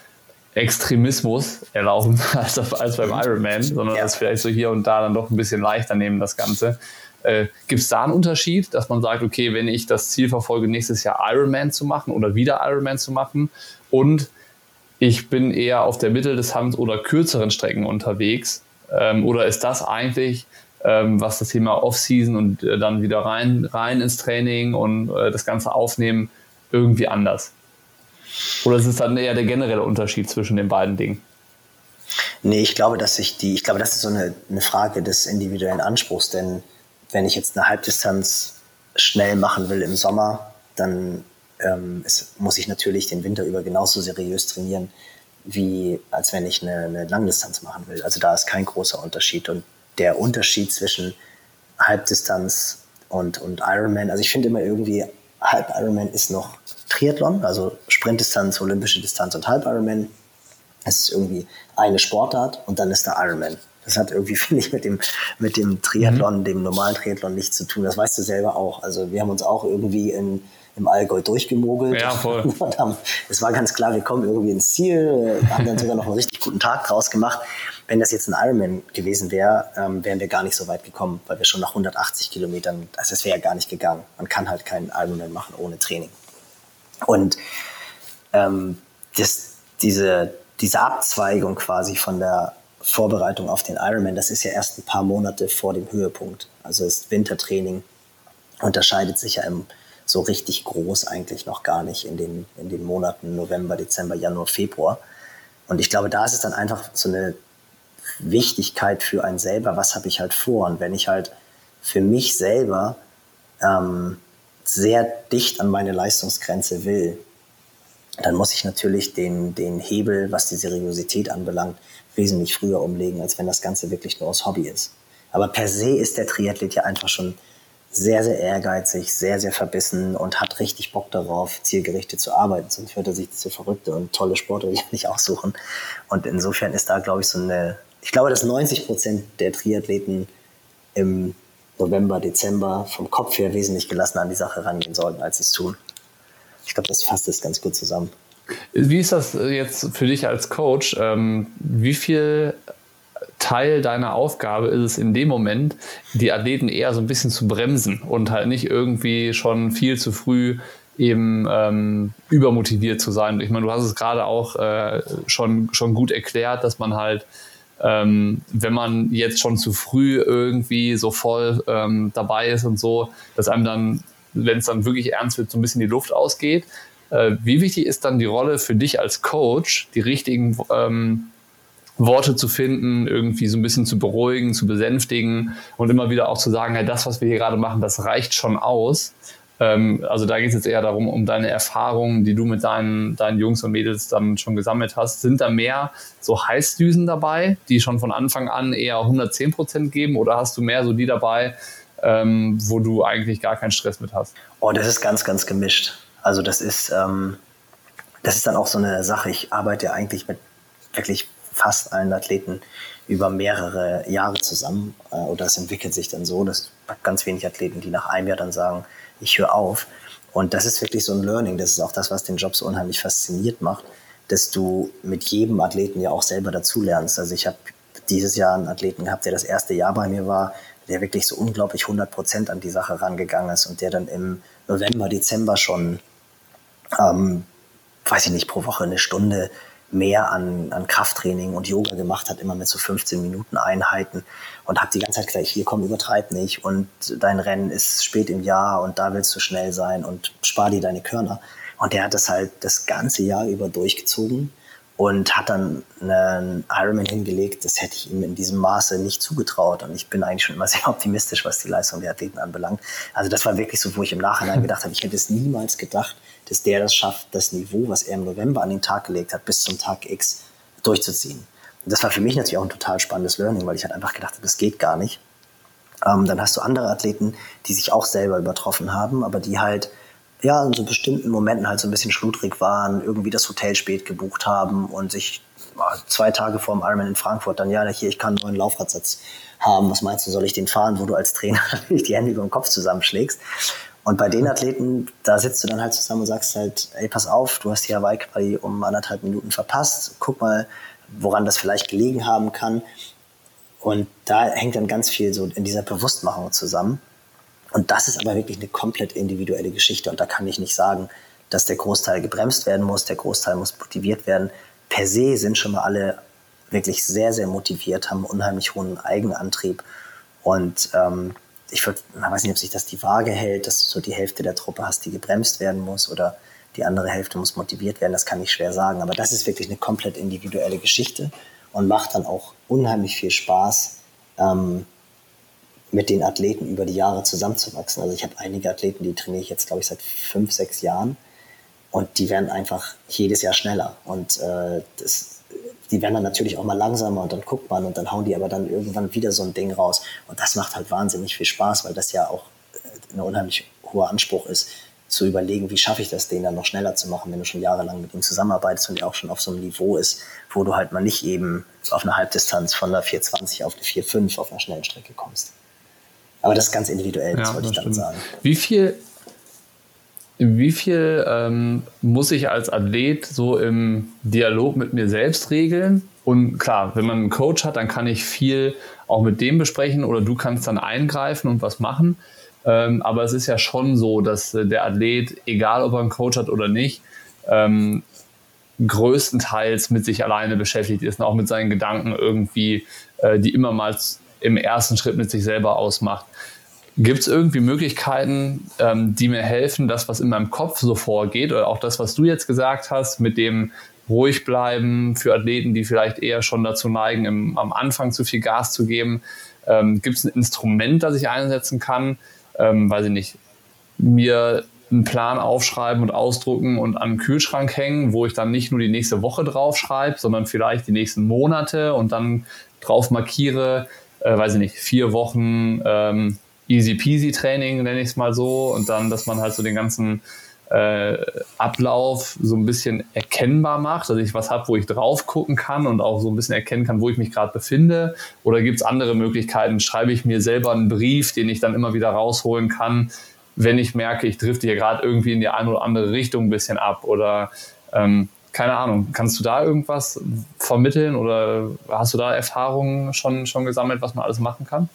Extremismus erlauben als, als beim Ironman, sondern ja. das vielleicht so hier und da dann doch ein bisschen leichter nehmen, das Ganze. Äh, Gibt es da einen Unterschied, dass man sagt, okay, wenn ich das Ziel verfolge, nächstes Jahr Ironman zu machen oder wieder Ironman zu machen und ich bin eher auf der Mitteldistanz oder kürzeren Strecken unterwegs, ähm, oder ist das eigentlich, ähm, was das Thema Off-Season und äh, dann wieder rein, rein ins Training und äh, das Ganze aufnehmen, irgendwie anders? Oder ist es dann eher der generelle Unterschied zwischen den beiden Dingen? Nee, ich glaube, dass ich die, ich glaube, das ist so eine, eine Frage des individuellen Anspruchs, denn wenn ich jetzt eine Halbdistanz schnell machen will im Sommer, dann ähm, es, muss ich natürlich den Winter über genauso seriös trainieren, wie als wenn ich eine, eine Langdistanz machen will. Also da ist kein großer Unterschied. Und der Unterschied zwischen Halbdistanz und, und Ironman, also ich finde immer irgendwie, Halb Ironman ist noch Triathlon, also Sprintdistanz, olympische Distanz und Halb Ironman. Es ist irgendwie eine Sportart und dann ist der Ironman. Das hat irgendwie, finde ich, mit dem, mit dem Triathlon, mhm. dem normalen Triathlon nichts zu tun. Das weißt du selber auch. Also wir haben uns auch irgendwie in, im Allgäu durchgemogelt. Ja, voll. Es war ganz klar, wir kommen irgendwie ins Ziel, haben dann sogar noch einen richtig guten Tag draus gemacht. Wenn das jetzt ein Ironman gewesen wäre, ähm, wären wir gar nicht so weit gekommen, weil wir schon nach 180 Kilometern, also es wäre ja gar nicht gegangen. Man kann halt keinen Ironman machen ohne Training. Und ähm, das, diese, diese Abzweigung quasi von der Vorbereitung auf den Ironman, das ist ja erst ein paar Monate vor dem Höhepunkt. Also das Wintertraining unterscheidet sich ja im, so richtig groß eigentlich noch gar nicht in den, in den Monaten November, Dezember, Januar, Februar. Und ich glaube, da ist es dann einfach so eine Wichtigkeit für einen selber, was habe ich halt vor. Und wenn ich halt für mich selber ähm, sehr dicht an meine Leistungsgrenze will, dann muss ich natürlich den, den Hebel, was die Seriosität anbelangt, wesentlich früher umlegen, als wenn das Ganze wirklich nur aus Hobby ist. Aber per se ist der Triathlet ja einfach schon sehr, sehr ehrgeizig, sehr, sehr verbissen und hat richtig Bock darauf, zielgerichtet zu arbeiten. Sonst würde er sich diese verrückte und tolle Sportler nicht aussuchen. Und insofern ist da, glaube ich, so eine, ich glaube, dass 90 Prozent der Triathleten im November, Dezember vom Kopf her wesentlich gelassener an die Sache rangehen sollten, als sie es tun. Ich glaube, das fasst es ganz gut zusammen. Wie ist das jetzt für dich als Coach? Ähm, wie viel Teil deiner Aufgabe ist es in dem Moment, die Athleten eher so ein bisschen zu bremsen und halt nicht irgendwie schon viel zu früh eben ähm, übermotiviert zu sein. Ich meine, du hast es gerade auch äh, schon, schon gut erklärt, dass man halt, ähm, wenn man jetzt schon zu früh irgendwie so voll ähm, dabei ist und so, dass einem dann, wenn es dann wirklich ernst wird, so ein bisschen die Luft ausgeht. Äh, wie wichtig ist dann die Rolle für dich als Coach, die richtigen ähm, Worte zu finden, irgendwie so ein bisschen zu beruhigen, zu besänftigen und immer wieder auch zu sagen, hey, das, was wir hier gerade machen, das reicht schon aus. Ähm, also da geht es jetzt eher darum, um deine Erfahrungen, die du mit deinen, deinen Jungs und Mädels dann schon gesammelt hast. Sind da mehr so Heißdüsen dabei, die schon von Anfang an eher 110 Prozent geben oder hast du mehr so die dabei, ähm, wo du eigentlich gar keinen Stress mit hast? Oh, das ist ganz, ganz gemischt. Also das ist, ähm, das ist dann auch so eine Sache. Ich arbeite ja eigentlich mit wirklich fast allen Athleten über mehrere Jahre zusammen. Äh, oder es entwickelt sich dann so, dass ganz wenig Athleten, die nach einem Jahr dann sagen, ich höre auf. Und das ist wirklich so ein Learning. Das ist auch das, was den Job so unheimlich fasziniert macht, dass du mit jedem Athleten ja auch selber dazulernst. Also ich habe dieses Jahr einen Athleten gehabt, der das erste Jahr bei mir war, der wirklich so unglaublich 100 Prozent an die Sache rangegangen ist und der dann im November, Dezember schon, ähm, weiß ich nicht, pro Woche eine Stunde mehr an, an Krafttraining und Yoga gemacht hat, immer mit so 15 Minuten Einheiten und habe die ganze Zeit gleich, hier komm, übertreib nicht und dein Rennen ist spät im Jahr und da willst du schnell sein und spar dir deine Körner. Und der hat das halt das ganze Jahr über durchgezogen und hat dann einen Ironman hingelegt. Das hätte ich ihm in diesem Maße nicht zugetraut. Und ich bin eigentlich schon immer sehr optimistisch, was die Leistung der Athleten anbelangt. Also das war wirklich so, wo ich im Nachhinein gedacht habe, ich hätte es niemals gedacht, dass der das schafft, das Niveau, was er im November an den Tag gelegt hat, bis zum Tag X durchzuziehen. Und das war für mich natürlich auch ein total spannendes Learning, weil ich halt einfach gedacht habe, das geht gar nicht. Ähm, dann hast du andere Athleten, die sich auch selber übertroffen haben, aber die halt ja, in so bestimmten Momenten halt so ein bisschen schludrig waren, irgendwie das Hotel spät gebucht haben und sich zwei Tage vor dem Ironman in Frankfurt dann, ja, hier, ich kann einen neuen Laufradsatz haben. Was meinst du, soll ich den fahren, wo du als Trainer die Hände über den Kopf zusammenschlägst? Und bei den Athleten, da sitzt du dann halt zusammen und sagst halt, ey, pass auf, du hast die Hawaii quali um anderthalb Minuten verpasst. Guck mal, woran das vielleicht gelegen haben kann. Und da hängt dann ganz viel so in dieser Bewusstmachung zusammen. Und das ist aber wirklich eine komplett individuelle Geschichte. Und da kann ich nicht sagen, dass der Großteil gebremst werden muss, der Großteil muss motiviert werden. Per se sind schon mal alle wirklich sehr, sehr motiviert, haben unheimlich hohen Eigenantrieb. Und ähm, ich würde, weiß nicht, ob sich das die Waage hält, dass du so die Hälfte der Truppe hast, die gebremst werden muss oder die andere Hälfte muss motiviert werden, das kann ich schwer sagen. Aber das ist wirklich eine komplett individuelle Geschichte und macht dann auch unheimlich viel Spaß, ähm, mit den Athleten über die Jahre zusammenzuwachsen. Also ich habe einige Athleten, die trainiere ich jetzt, glaube ich, seit fünf, sechs Jahren und die werden einfach jedes Jahr schneller. Und äh, das, die werden dann natürlich auch mal langsamer und dann guckt man und dann hauen die aber dann irgendwann wieder so ein Ding raus. Und das macht halt wahnsinnig viel Spaß, weil das ja auch äh, ein unheimlich hoher Anspruch ist, zu überlegen, wie schaffe ich das, den dann noch schneller zu machen, wenn du schon jahrelang mit ihm zusammenarbeitest und er auch schon auf so einem Niveau ist, wo du halt mal nicht eben auf einer Halbdistanz von einer 420 auf eine 4,5 auf einer schnellen Strecke kommst. Aber das ist ganz individuell, das ja, wollte das ich dann sagen. Wie viel wie viel ähm, muss ich als Athlet so im Dialog mit mir selbst regeln? Und klar, wenn man einen Coach hat, dann kann ich viel auch mit dem besprechen oder du kannst dann eingreifen und was machen. Ähm, aber es ist ja schon so, dass äh, der Athlet, egal ob er einen Coach hat oder nicht, ähm, größtenteils mit sich alleine beschäftigt ist und auch mit seinen Gedanken irgendwie, äh, die immer mal im ersten Schritt mit sich selber ausmacht. Gibt es irgendwie Möglichkeiten, ähm, die mir helfen, das, was in meinem Kopf so vorgeht, oder auch das, was du jetzt gesagt hast, mit dem ruhig bleiben für Athleten, die vielleicht eher schon dazu neigen, im, am Anfang zu viel Gas zu geben? Ähm, Gibt es ein Instrument, das ich einsetzen kann? Ähm, weiß ich nicht, mir einen Plan aufschreiben und ausdrucken und an den Kühlschrank hängen, wo ich dann nicht nur die nächste Woche draufschreibe, sondern vielleicht die nächsten Monate und dann drauf markiere, äh, weiß ich nicht, vier Wochen ähm, easy peasy Training, nenne ich es mal so, und dann, dass man halt so den ganzen äh, Ablauf so ein bisschen erkennbar macht, dass ich was habe, wo ich drauf gucken kann und auch so ein bisschen erkennen kann, wo ich mich gerade befinde? Oder gibt es andere Möglichkeiten? Schreibe ich mir selber einen Brief, den ich dann immer wieder rausholen kann, wenn ich merke, ich drifte hier gerade irgendwie in die eine oder andere Richtung ein bisschen ab? Oder ähm, keine Ahnung, kannst du da irgendwas vermitteln oder hast du da Erfahrungen schon, schon gesammelt, was man alles machen kann?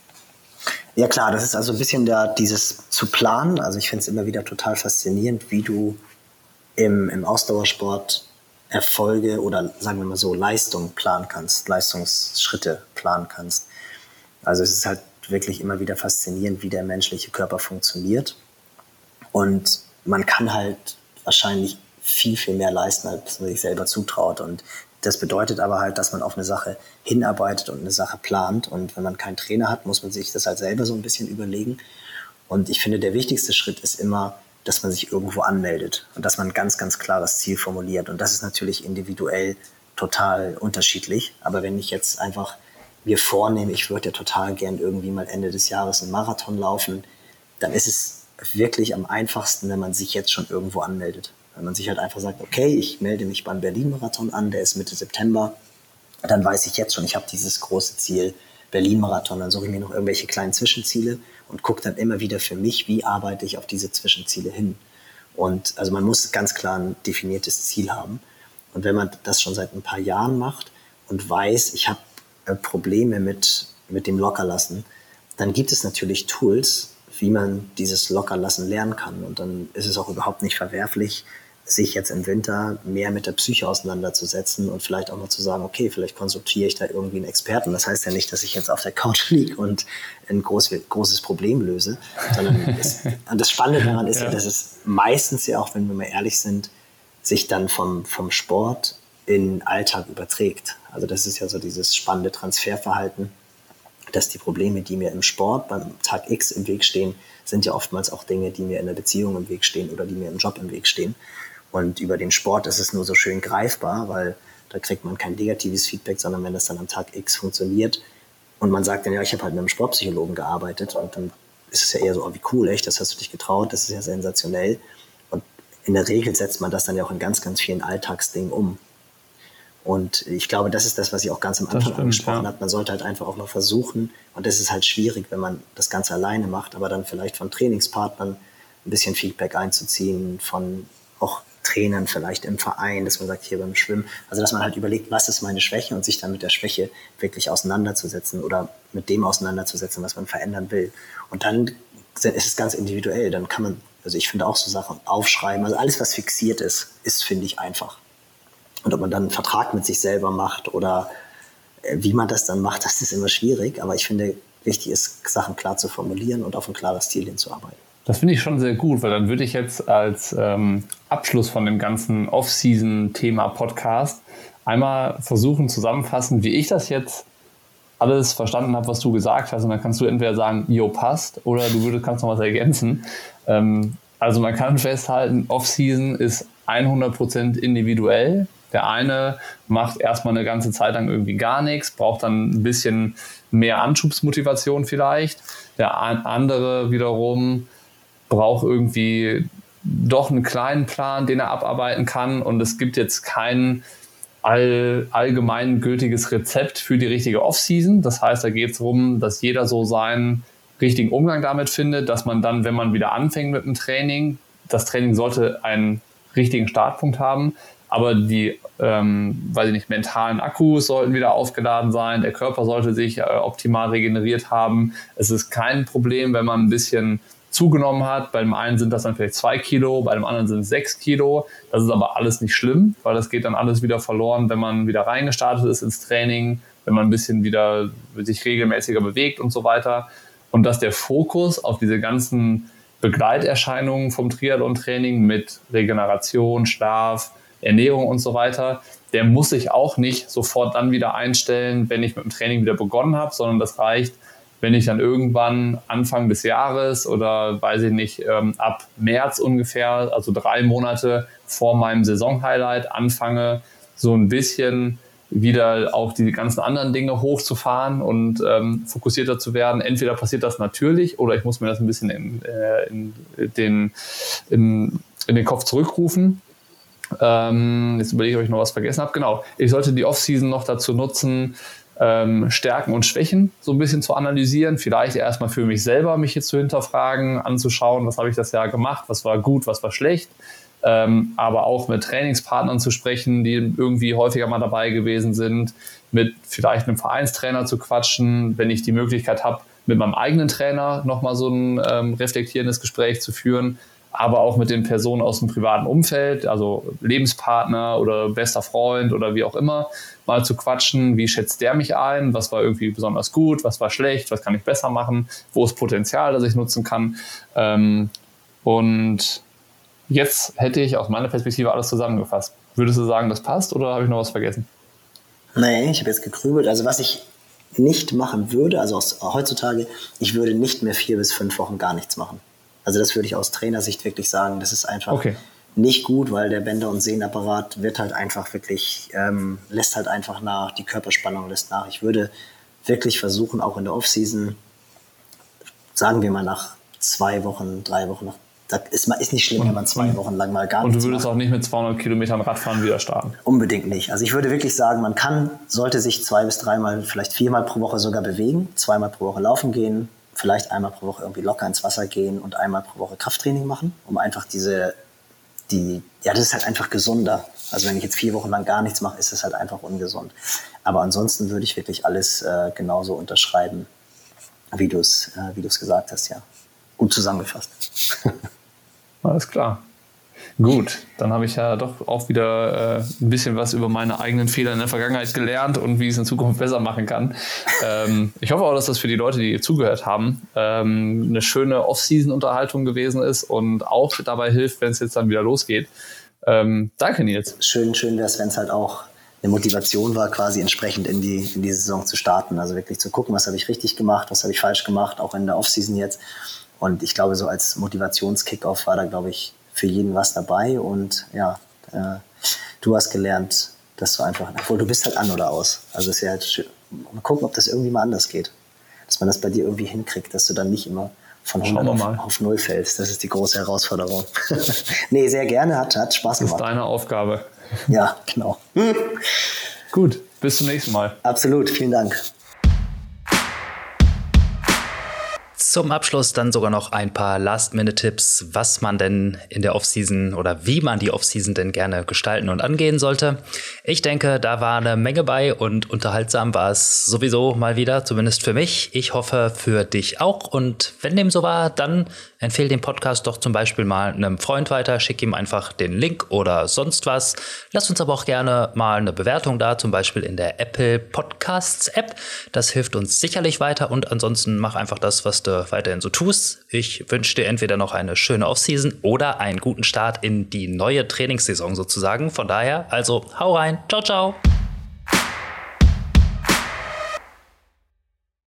Ja klar, das ist also ein bisschen da, dieses zu planen. Also ich finde es immer wieder total faszinierend, wie du im, im Ausdauersport Erfolge oder sagen wir mal so Leistung planen kannst, Leistungsschritte planen kannst. Also es ist halt wirklich immer wieder faszinierend, wie der menschliche Körper funktioniert. Und man kann halt wahrscheinlich viel, viel mehr leisten, als man sich selber zutraut. Und das bedeutet aber halt, dass man auf eine Sache hinarbeitet und eine Sache plant. Und wenn man keinen Trainer hat, muss man sich das halt selber so ein bisschen überlegen. Und ich finde, der wichtigste Schritt ist immer, dass man sich irgendwo anmeldet und dass man ein ganz, ganz klares Ziel formuliert. Und das ist natürlich individuell total unterschiedlich. Aber wenn ich jetzt einfach mir vornehme, ich würde ja total gern irgendwie mal Ende des Jahres einen Marathon laufen, dann ist es wirklich am einfachsten, wenn man sich jetzt schon irgendwo anmeldet. Wenn man sich halt einfach sagt, okay, ich melde mich beim Berlin-Marathon an, der ist Mitte September, dann weiß ich jetzt schon, ich habe dieses große Ziel Berlin-Marathon. Dann suche ich mir noch irgendwelche kleinen Zwischenziele und gucke dann immer wieder für mich, wie arbeite ich auf diese Zwischenziele hin. Und also man muss ganz klar ein definiertes Ziel haben. Und wenn man das schon seit ein paar Jahren macht und weiß, ich habe äh, Probleme mit, mit dem Lockerlassen, dann gibt es natürlich Tools, wie man dieses Lockerlassen lernen kann. Und dann ist es auch überhaupt nicht verwerflich, sich jetzt im Winter mehr mit der Psyche auseinanderzusetzen und vielleicht auch mal zu sagen, okay, vielleicht konsultiere ich da irgendwie einen Experten. Das heißt ja nicht, dass ich jetzt auf der Couch liege und ein groß, großes Problem löse, sondern es, das Spannende daran ist ja. ja, dass es meistens ja auch, wenn wir mal ehrlich sind, sich dann vom, vom Sport in Alltag überträgt. Also das ist ja so dieses spannende Transferverhalten, dass die Probleme, die mir im Sport beim Tag X im Weg stehen, sind ja oftmals auch Dinge, die mir in der Beziehung im Weg stehen oder die mir im Job im Weg stehen. Und über den Sport ist es nur so schön greifbar, weil da kriegt man kein negatives Feedback, sondern wenn das dann am Tag X funktioniert und man sagt dann, ja, ich habe halt mit einem Sportpsychologen gearbeitet und dann ist es ja eher so, oh, wie cool, echt, das hast du dich getraut, das ist ja sensationell. Und in der Regel setzt man das dann ja auch in ganz, ganz vielen Alltagsdingen um. Und ich glaube, das ist das, was ich auch ganz am Anfang stimmt, angesprochen ja. habe. Man sollte halt einfach auch mal versuchen, und das ist halt schwierig, wenn man das Ganze alleine macht, aber dann vielleicht von Trainingspartnern ein bisschen Feedback einzuziehen, von Trainern vielleicht im Verein, dass man sagt, hier beim Schwimmen, also dass man halt überlegt, was ist meine Schwäche und sich dann mit der Schwäche wirklich auseinanderzusetzen oder mit dem auseinanderzusetzen, was man verändern will. Und dann ist es ganz individuell, dann kann man, also ich finde auch so Sachen aufschreiben, also alles, was fixiert ist, ist, finde ich, einfach. Und ob man dann einen Vertrag mit sich selber macht oder äh, wie man das dann macht, das ist immer schwierig, aber ich finde, wichtig ist, Sachen klar zu formulieren und auf ein klares Ziel hinzuarbeiten. Das finde ich schon sehr gut, weil dann würde ich jetzt als ähm, Abschluss von dem ganzen Off-Season-Thema Podcast einmal versuchen zusammenfassen, wie ich das jetzt alles verstanden habe, was du gesagt hast. Und dann kannst du entweder sagen, jo, passt, oder du würdest, kannst noch was ergänzen. Ähm, also man kann festhalten, Off-Season ist 100% individuell. Der eine macht erstmal eine ganze Zeit lang irgendwie gar nichts, braucht dann ein bisschen mehr Anschubsmotivation vielleicht. Der andere wiederum braucht irgendwie doch einen kleinen Plan, den er abarbeiten kann. Und es gibt jetzt kein all, allgemein gültiges Rezept für die richtige Off-Season. Das heißt, da geht es darum, dass jeder so seinen richtigen Umgang damit findet, dass man dann, wenn man wieder anfängt mit dem Training, das Training sollte einen richtigen Startpunkt haben, aber die, ähm, weiß ich nicht, mentalen Akkus sollten wieder aufgeladen sein, der Körper sollte sich äh, optimal regeneriert haben. Es ist kein Problem, wenn man ein bisschen zugenommen hat. Bei dem einen sind das dann vielleicht zwei Kilo, bei dem anderen sind es sechs Kilo. Das ist aber alles nicht schlimm, weil das geht dann alles wieder verloren, wenn man wieder reingestartet ist ins Training, wenn man ein bisschen wieder sich regelmäßiger bewegt und so weiter. Und dass der Fokus auf diese ganzen Begleiterscheinungen vom Triathlon-Training mit Regeneration, Schlaf, Ernährung und so weiter, der muss sich auch nicht sofort dann wieder einstellen, wenn ich mit dem Training wieder begonnen habe, sondern das reicht, wenn ich dann irgendwann Anfang des Jahres oder weiß ich nicht, ähm, ab März ungefähr, also drei Monate vor meinem Saisonhighlight anfange, so ein bisschen wieder auch die ganzen anderen Dinge hochzufahren und ähm, fokussierter zu werden. Entweder passiert das natürlich oder ich muss mir das ein bisschen in, äh, in, den, in, in den Kopf zurückrufen. Ähm, jetzt überlege ich, ob ich noch was vergessen habe. Genau, ich sollte die Offseason noch dazu nutzen, ähm, Stärken und Schwächen so ein bisschen zu analysieren. Vielleicht erstmal für mich selber, mich jetzt zu hinterfragen, anzuschauen, was habe ich das Jahr gemacht, was war gut, was war schlecht. Ähm, aber auch mit Trainingspartnern zu sprechen, die irgendwie häufiger mal dabei gewesen sind, mit vielleicht einem Vereinstrainer zu quatschen, wenn ich die Möglichkeit habe, mit meinem eigenen Trainer nochmal so ein ähm, reflektierendes Gespräch zu führen aber auch mit den Personen aus dem privaten Umfeld, also Lebenspartner oder bester Freund oder wie auch immer, mal zu quatschen, wie schätzt der mich ein, was war irgendwie besonders gut, was war schlecht, was kann ich besser machen, wo ist Potenzial, das ich nutzen kann. Ähm, und jetzt hätte ich aus meiner Perspektive alles zusammengefasst. Würdest du sagen, das passt oder habe ich noch was vergessen? Nee, ich habe jetzt gegrübelt. Also was ich nicht machen würde, also aus, heutzutage, ich würde nicht mehr vier bis fünf Wochen gar nichts machen. Also das würde ich aus Trainersicht wirklich sagen. Das ist einfach okay. nicht gut, weil der Bänder- und Sehnenapparat wird halt einfach wirklich, ähm, lässt halt einfach nach, die Körperspannung lässt nach. Ich würde wirklich versuchen, auch in der Offseason, sagen wir mal nach zwei Wochen, drei Wochen, nach das ist, ist nicht schlimm, wenn man zwei Wochen lang mal gar nichts Und du würdest macht. auch nicht mit 200 Kilometern Radfahren wieder starten? Unbedingt nicht. Also ich würde wirklich sagen, man kann, sollte sich zwei bis dreimal, vielleicht viermal pro Woche sogar bewegen, zweimal pro Woche laufen gehen, vielleicht einmal pro Woche irgendwie locker ins Wasser gehen und einmal pro Woche Krafttraining machen, um einfach diese, die, ja, das ist halt einfach gesunder. Also wenn ich jetzt vier Wochen lang gar nichts mache, ist es halt einfach ungesund. Aber ansonsten würde ich wirklich alles äh, genauso unterschreiben, wie du es äh, gesagt hast, ja. Gut zusammengefasst. Alles klar. Gut, dann habe ich ja doch auch wieder äh, ein bisschen was über meine eigenen Fehler in der Vergangenheit gelernt und wie ich es in Zukunft besser machen kann. Ähm, ich hoffe auch, dass das für die Leute, die zugehört haben, ähm, eine schöne Off-Season-Unterhaltung gewesen ist und auch dabei hilft, wenn es jetzt dann wieder losgeht. Ähm, danke, Nils. Schön, schön wäre es, wenn es halt auch eine Motivation war, quasi entsprechend in die, in die Saison zu starten. Also wirklich zu gucken, was habe ich richtig gemacht, was habe ich falsch gemacht, auch in der Off-Season jetzt. Und ich glaube, so als Motivationskickoff war da, glaube ich, für jeden was dabei und ja, äh, du hast gelernt, dass du einfach, obwohl du bist halt an oder aus. Also es wäre halt schön. Mal gucken, ob das irgendwie mal anders geht. Dass man das bei dir irgendwie hinkriegt, dass du dann nicht immer von 100 auf, auf, 0 fällst. Das ist die große Herausforderung. nee, sehr gerne, hat, hat Spaß gemacht. Das ist deine Aufgabe. Ja, genau. Gut, bis zum nächsten Mal. Absolut, vielen Dank. Zum Abschluss dann sogar noch ein paar Last-Minute-Tipps, was man denn in der Offseason oder wie man die Offseason denn gerne gestalten und angehen sollte. Ich denke, da war eine Menge bei und unterhaltsam war es sowieso mal wieder, zumindest für mich. Ich hoffe für dich auch. Und wenn dem so war, dann empfehle den Podcast doch zum Beispiel mal einem Freund weiter, schick ihm einfach den Link oder sonst was. Lass uns aber auch gerne mal eine Bewertung da, zum Beispiel in der Apple Podcasts App. Das hilft uns sicherlich weiter und ansonsten mach einfach das, was du weiterhin so tust. Ich wünsche dir entweder noch eine schöne Offseason oder einen guten Start in die neue Trainingssaison sozusagen. Von daher, also hau rein. Ciao, ciao.